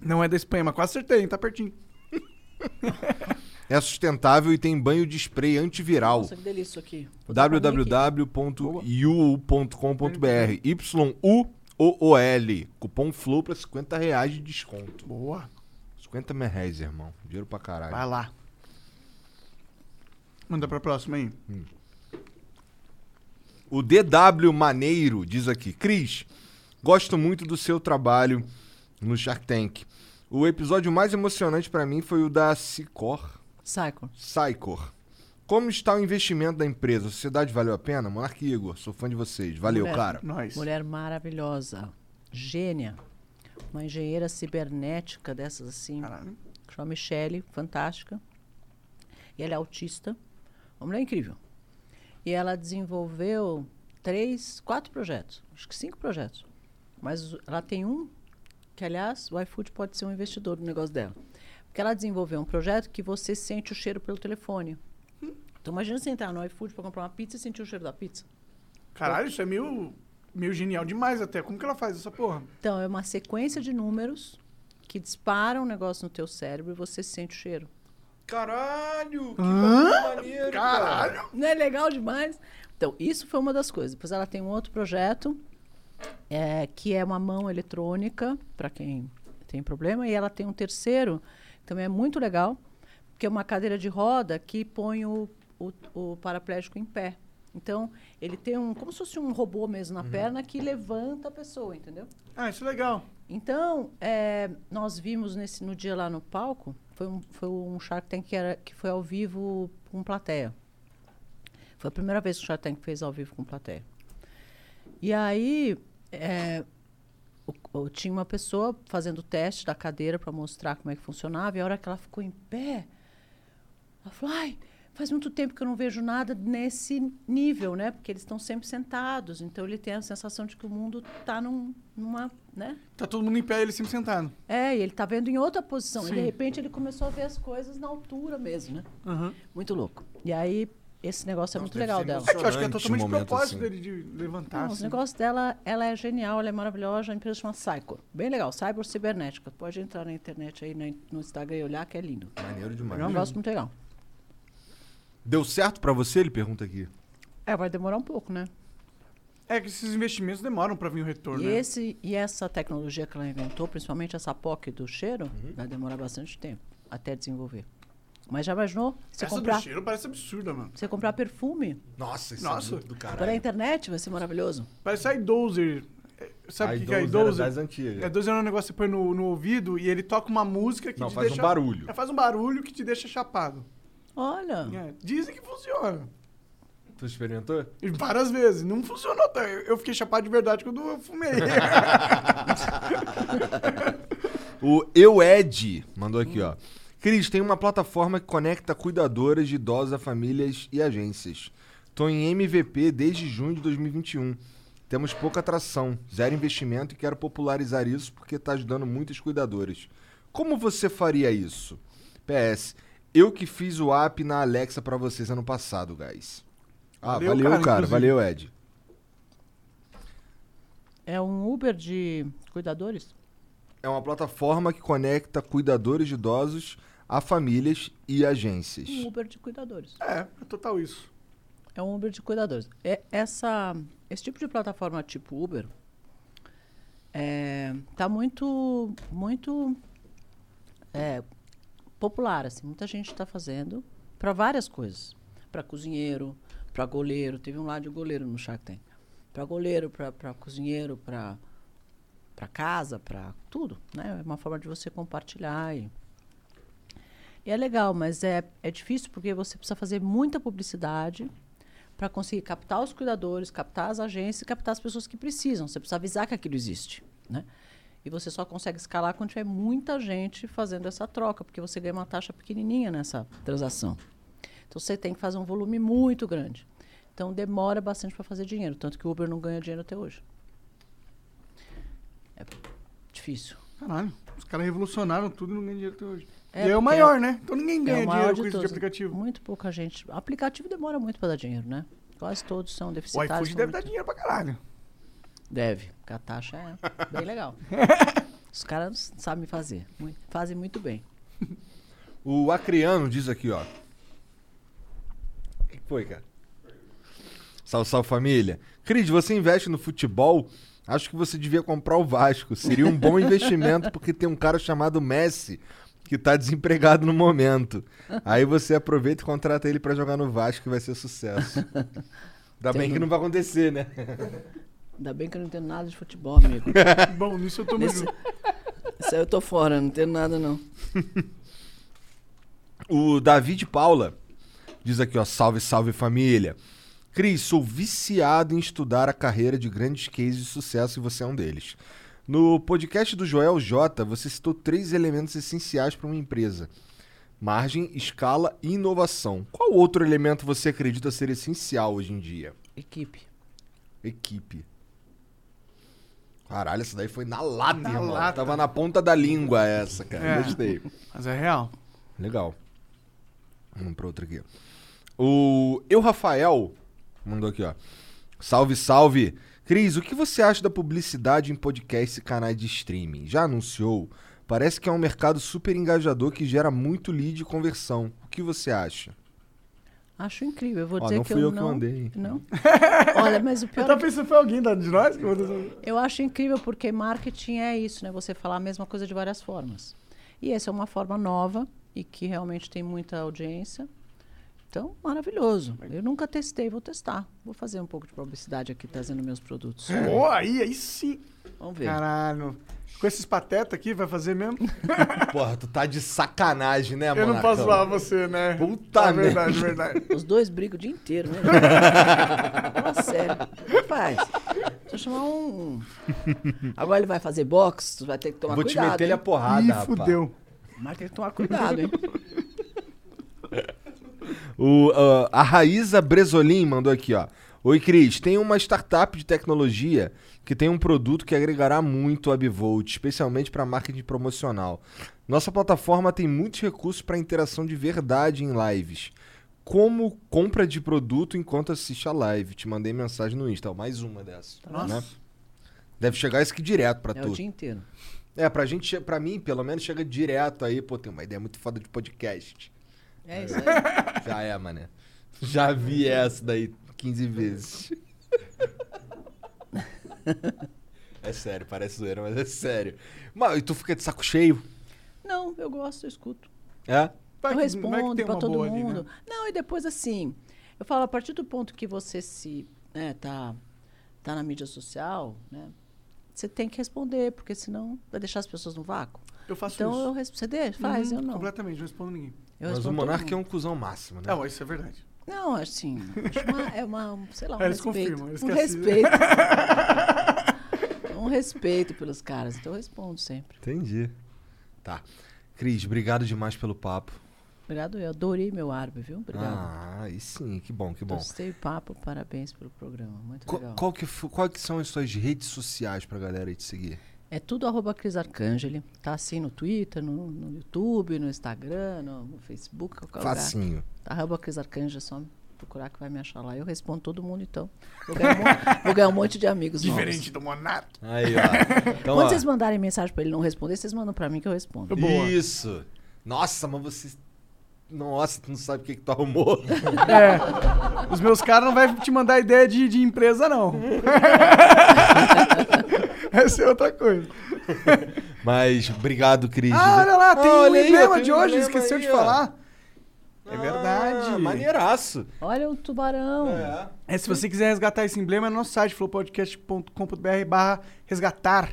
Não é da Espanha, mas quase acertei, hein? Tá pertinho. É sustentável e tem banho de spray antiviral. Nossa, que delícia isso aqui. Www.uu.com.br Y-U-O-O-L. Cupom FLOW pra 50 reais de desconto. Boa. 50 reais, irmão. Dinheiro pra caralho. Vai lá. Manda pra próxima aí. O DW Maneiro diz aqui: Cris, gosto muito do seu trabalho no Shark Tank. O episódio mais emocionante pra mim foi o da Sicor. Cycle. Sycor. Como está o investimento da empresa? A sociedade valeu a pena? Monarque Igor, sou fã de vocês. Valeu, Mulher. cara. Nós. Mulher maravilhosa. Gênia. Uma engenheira cibernética dessas assim. Caralho. Chama Michelle, fantástica. E ela é autista. Uma mulher incrível. E ela desenvolveu três, quatro projetos. Acho que cinco projetos. Mas ela tem um que, aliás, o iFood pode ser um investidor no negócio dela. Porque ela desenvolveu um projeto que você sente o cheiro pelo telefone. Então imagina você entrar no iFood para comprar uma pizza e sentir o cheiro da pizza. Caralho, isso é meio, meio genial demais até. Como que ela faz essa porra? Então, é uma sequência de números que disparam um negócio no teu cérebro e você sente o cheiro. Caralho! Que Hã? maneiro, Caralho! Não é legal demais? Então, isso foi uma das coisas. Depois ela tem um outro projeto, é, que é uma mão eletrônica, para quem tem problema, e ela tem um terceiro, também é muito legal, que é uma cadeira de roda que põe o, o, o paraplégico em pé. Então, ele tem um, como se fosse um robô mesmo na perna que levanta a pessoa, entendeu? Ah, isso é legal. Então, é, nós vimos nesse, no dia lá no palco, foi um, foi um Shark Tank que, era, que foi ao vivo com plateia. Foi a primeira vez que o Shark Tank fez ao vivo com plateia. E aí, é, o- tinha uma pessoa fazendo o teste da cadeira para mostrar como é que funcionava, e a hora que ela ficou em pé, ela falou, ai, faz muito tempo que eu não vejo nada nesse nível, né? Porque eles estão sempre sentados, então ele tem a sensação de que o mundo está num, numa, né? Tá todo mundo em pé e ele sempre sentado. É, e ele tá vendo em outra posição. E de Sim. repente ele começou a ver as coisas na altura mesmo, né? Aham. Muito louco. E aí, esse negócio é muito legal dela. É que eu acho que é totalmente propósito assim. dele de levantar. Não, os assim. negócios dela, ela é genial, ela é maravilhosa. A empresa chama Cycor. Bem legal, Cyber Cibernética. Pode entrar na internet aí, no Instagram e olhar, que é lindo. Maneiro demais. É um negócio muito legal. Deu certo pra você? Ele pergunta aqui. É, vai demorar um pouco, né? É que esses investimentos demoram pra vir o retorno, E, né? esse, e essa tecnologia que ela inventou, principalmente essa POC do cheiro, Uhum. vai demorar bastante tempo até desenvolver. Mas já imaginou? Você Essa comprar, do cheiro parece absurda, mano. você comprar perfume Nossa, isso Nossa. é muito do caralho. pela internet, vai ser maravilhoso. Parece a iDozer. É, Sabe o que, que é a iDozer era das antigas. A iDozer é um negócio que você põe no, no ouvido e ele toca uma música que Não, te faz um deixa... barulho. É, faz um barulho que te deixa chapado. Olha, É, dizem que funciona. Tu experimentou? Várias vezes. Não funcionou. tá? Eu eu fiquei chapado de verdade quando eu fumei. O Eu Ed mandou aqui, ó. Cris, tem uma plataforma que conecta cuidadoras de idosos a famílias e agências. Tô em MVP desde junho de 2021. Temos pouca atração, zero investimento e quero popularizar isso porque tá ajudando muitas cuidadoras. Como você faria isso? PS, eu que fiz o app na Alexa pra vocês ano passado, guys. Ah, Valeu, valeu, cara, cara. valeu, Ed. é um Uber de cuidadores? É uma plataforma que conecta cuidadores de idosos a famílias e agências. Um Uber de cuidadores. é, é total isso. É um Uber de cuidadores. É, essa, esse tipo de plataforma tipo Uber é, tá muito, muito é, popular. Assim. Muita gente está fazendo para várias coisas. Para cozinheiro, para goleiro. Teve um lá de goleiro no Shark Tank. Para goleiro, para cozinheiro, para para casa, para tudo. Né? É uma forma de você compartilhar. E, e é legal, mas é, é difícil porque você precisa fazer muita publicidade para conseguir captar os cuidadores, captar as agências e captar as pessoas que precisam. Você precisa avisar que aquilo existe, né? E você só consegue escalar quando tiver muita gente fazendo essa troca, porque você ganha uma taxa pequenininha nessa transação. Então você tem que fazer um volume muito grande. Então demora bastante para fazer dinheiro, tanto que o Uber não ganha dinheiro até hoje. É difícil. Caralho, os caras revolucionaram tudo e não ganham dinheiro até hoje. É, e é o maior, né? Então ninguém É ganha o maior dinheiro com isso de todos. aplicativo. Muito pouca gente. Aplicativo demora muito para dar dinheiro, né? Quase todos são O deficitários. iFood são deve dar muito- dinheiro pra caralho. Deve, porque a taxa é bem legal. Os caras sabem fazer, fazem muito bem. O Acriano diz aqui, ó. O que foi, cara? Salve, salve família. Cris, você investe no futebol? Acho que você devia comprar o Vasco. Seria um bom investimento porque tem um cara chamado Messi que tá desempregado no momento. Aí você aproveita e contrata ele pra jogar no Vasco que vai ser sucesso. Ainda bem que não vai acontecer, né? Ainda bem que eu não entendo nada de futebol, amigo. Bom, nisso eu tô Nesse-. Isso aí eu tô fora, não entendo nada não. O David Paula diz aqui, ó, salve, salve família. Cris, sou viciado em estudar a carreira de grandes cases de sucesso e você é um deles. No podcast do Joel J, você citou três elementos essenciais para uma empresa: margem, escala e inovação. Qual outro elemento você acredita ser essencial hoje em dia? Equipe. Equipe. Caralho, essa daí foi na lata, Na irmão. lata. Tava na ponta da língua essa, cara. É. Gostei. Mas é real. Legal. Vamos pra outra aqui. O Eu Rafael mandou aqui, ó. Salve, salve. Cris, o que você acha da publicidade em podcasts e canais de streaming? Já anunciou? Parece que é um mercado super engajador que gera muito lead e conversão. O que você acha? Acho incrível. Eu vou Ó, dizer não que fui eu eu que não. mandei, hein? Não. Olha, mas o Eu pior tava pensando que foi alguém de nós que mandou. Eu acho incrível porque marketing é isso, né? Você falar a mesma coisa de várias formas. E essa é uma forma nova e que realmente tem muita audiência. Então, maravilhoso. Eu nunca testei, vou testar. Vou fazer um pouco de publicidade aqui trazendo meus produtos. Pô, aí, aí sim. Vamos ver. Caralho. Com esses pateta aqui, vai fazer mesmo? Porra, tu tá de sacanagem, né, Eu não posso zoar você, né? Puta é merda. verdade, verdade. Os dois brigam o dia inteiro, né? Fala sério. Faz. Deixa eu chamar um. Agora ele vai fazer boxe, tu vai ter que tomar Vou te cuidado. meter ele a porrada, Ih, rapaz. fudeu. Mas tem que tomar cuidado, hein? O, ah, a Raíza Bresolim mandou aqui, ó. Oi, Cris. Tem uma startup de tecnologia que tem um produto que agregará muito a Bivolt, especialmente para marketing promocional. Nossa plataforma tem muitos recursos para interação de verdade em lives. Como compra de produto enquanto assiste a live. Te mandei mensagem no Insta. ó, Mais uma dessa. Nossa. né? Deve chegar isso aqui direto pra É tu. o dia inteiro. É, pra gente, pra mim, pelo menos, chega direto aí. Pô, tem uma ideia muito foda de podcast. É isso aí. Já é, mané. Já vi essa daí 15 vezes. É sério, parece zoeira, mas é sério. Mas e tu fica de saco cheio? Não, eu gosto, eu escuto. É? Vai eu que- respondo pra todo boa ali, mundo. né? Não, e depois assim, eu falo, a partir do ponto que você se, né, tá, tá na mídia social, né, você tem que responder, porque senão vai deixar as pessoas no vácuo. Eu faço então isso. eu res- você deixa, faz, Uhum, eu não. Completamente, não respondo ninguém. Eu mas o Monark é um cuzão máximo, né? Não, isso é verdade. Não, assim, acho uma, é uma, sei lá, um Eles respeito. confirmam, eles um respeito. um respeito pelos caras, então eu respondo sempre. Entendi. Tá. Cris, obrigado demais pelo papo. Obrigado, eu adorei meu árabe, viu? Obrigado. Ah, aí sim, que bom, que bom. Gostei do papo, parabéns pelo programa, muito Qual, legal. qual que, qual que são as suas redes sociais pra galera aí te seguir? É tudo arroba Cris Arcangeli. Tá assim no Twitter, no, no YouTube, no Instagram, no, no Facebook, qualquer Facinho. lugar. Tá, arroba Cris Arcangeli, é só procurar que vai me achar lá. Eu respondo todo mundo, então. Vou ganhar um, mon- vou ganhar um monte de amigos Diferente do Monark. Aí, ó. Então, Quando ó, vocês mandarem mensagem pra ele não responder, vocês mandam pra mim que eu respondo. Boa. Isso. Nossa, mas você... Nossa, tu não sabe o que, que tu arrumou. É. Os meus caras não vão te mandar ideia de, de empresa, não. Essa é outra coisa. Mas obrigado, Cris. Ah, olha lá, tem Ah, um olha aí, emblema de um hoje, emblema esqueceu aí, de ó. falar. É verdade. Ah, maneiraço. Olha o tubarão. É. É, se você quiser resgatar esse emblema, é no nosso site, flowpodcast.com.br barra resgatar.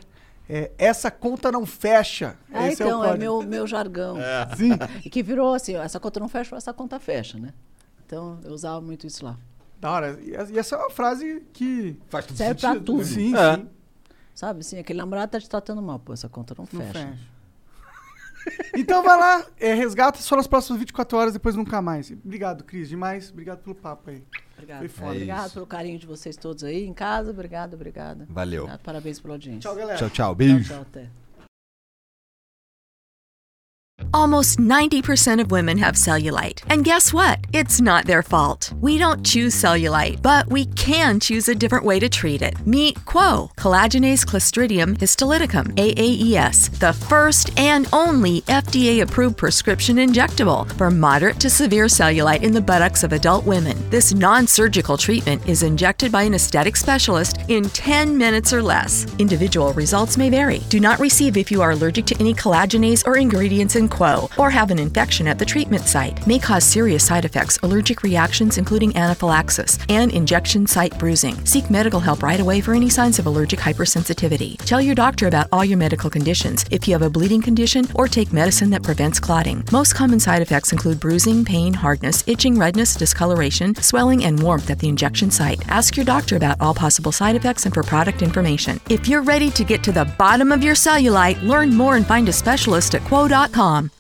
É, essa conta não fecha. Ah, Esse então, é, o é, meu, meu jargão. Sim. E que virou assim, essa conta não fecha, essa conta fecha, né? Então, eu usava muito isso lá. Da hora. E essa é uma frase que Faz tudo Serve pra sentido. tudo. Sim, É. sim. Sabe, assim, aquele namorado tá te tratando mal. Pô, essa conta não Não fecha. fecha. Então vai lá, é, resgata só nas próximas 24 horas, depois nunca mais. Obrigado, Cris, demais. Obrigado pelo papo aí. Obrigado. Foi foda. obrigado pelo carinho de vocês todos aí em casa. Obrigado, obrigada. Valeu. Obrigado, parabéns pela audiência. Tchau, galera. Tchau, tchau. Tchau, Beijo. tchau, até. Almost 90% of women have cellulite. And guess what? It's not their fault. We don't choose cellulite, but we can choose a different way to treat it. Meet Quo, collagenase Clostridium histolyticum, AAES, the first and only FDA approved prescription injectable for moderate to severe cellulite in the buttocks of adult women. This non surgical treatment is injected by an aesthetic specialist in 10 minutes or less. Individual results may vary. Do not receive if you are allergic to any collagenase or ingredients in Quo or have an infection at the treatment site. May cause serious side effects, allergic reactions, including anaphylaxis, and injection site bruising. Seek medical help right away for any signs of allergic hypersensitivity. Tell your doctor about all your medical conditions if you have a bleeding condition or take medicine that prevents clotting. Most common side effects include bruising, pain, hardness, itching, redness, discoloration, swelling, and warmth at the injection site. Ask your doctor about all possible side effects and for product information. If you're ready to get to the bottom of your cellulite, learn more and find a specialist at quo.com.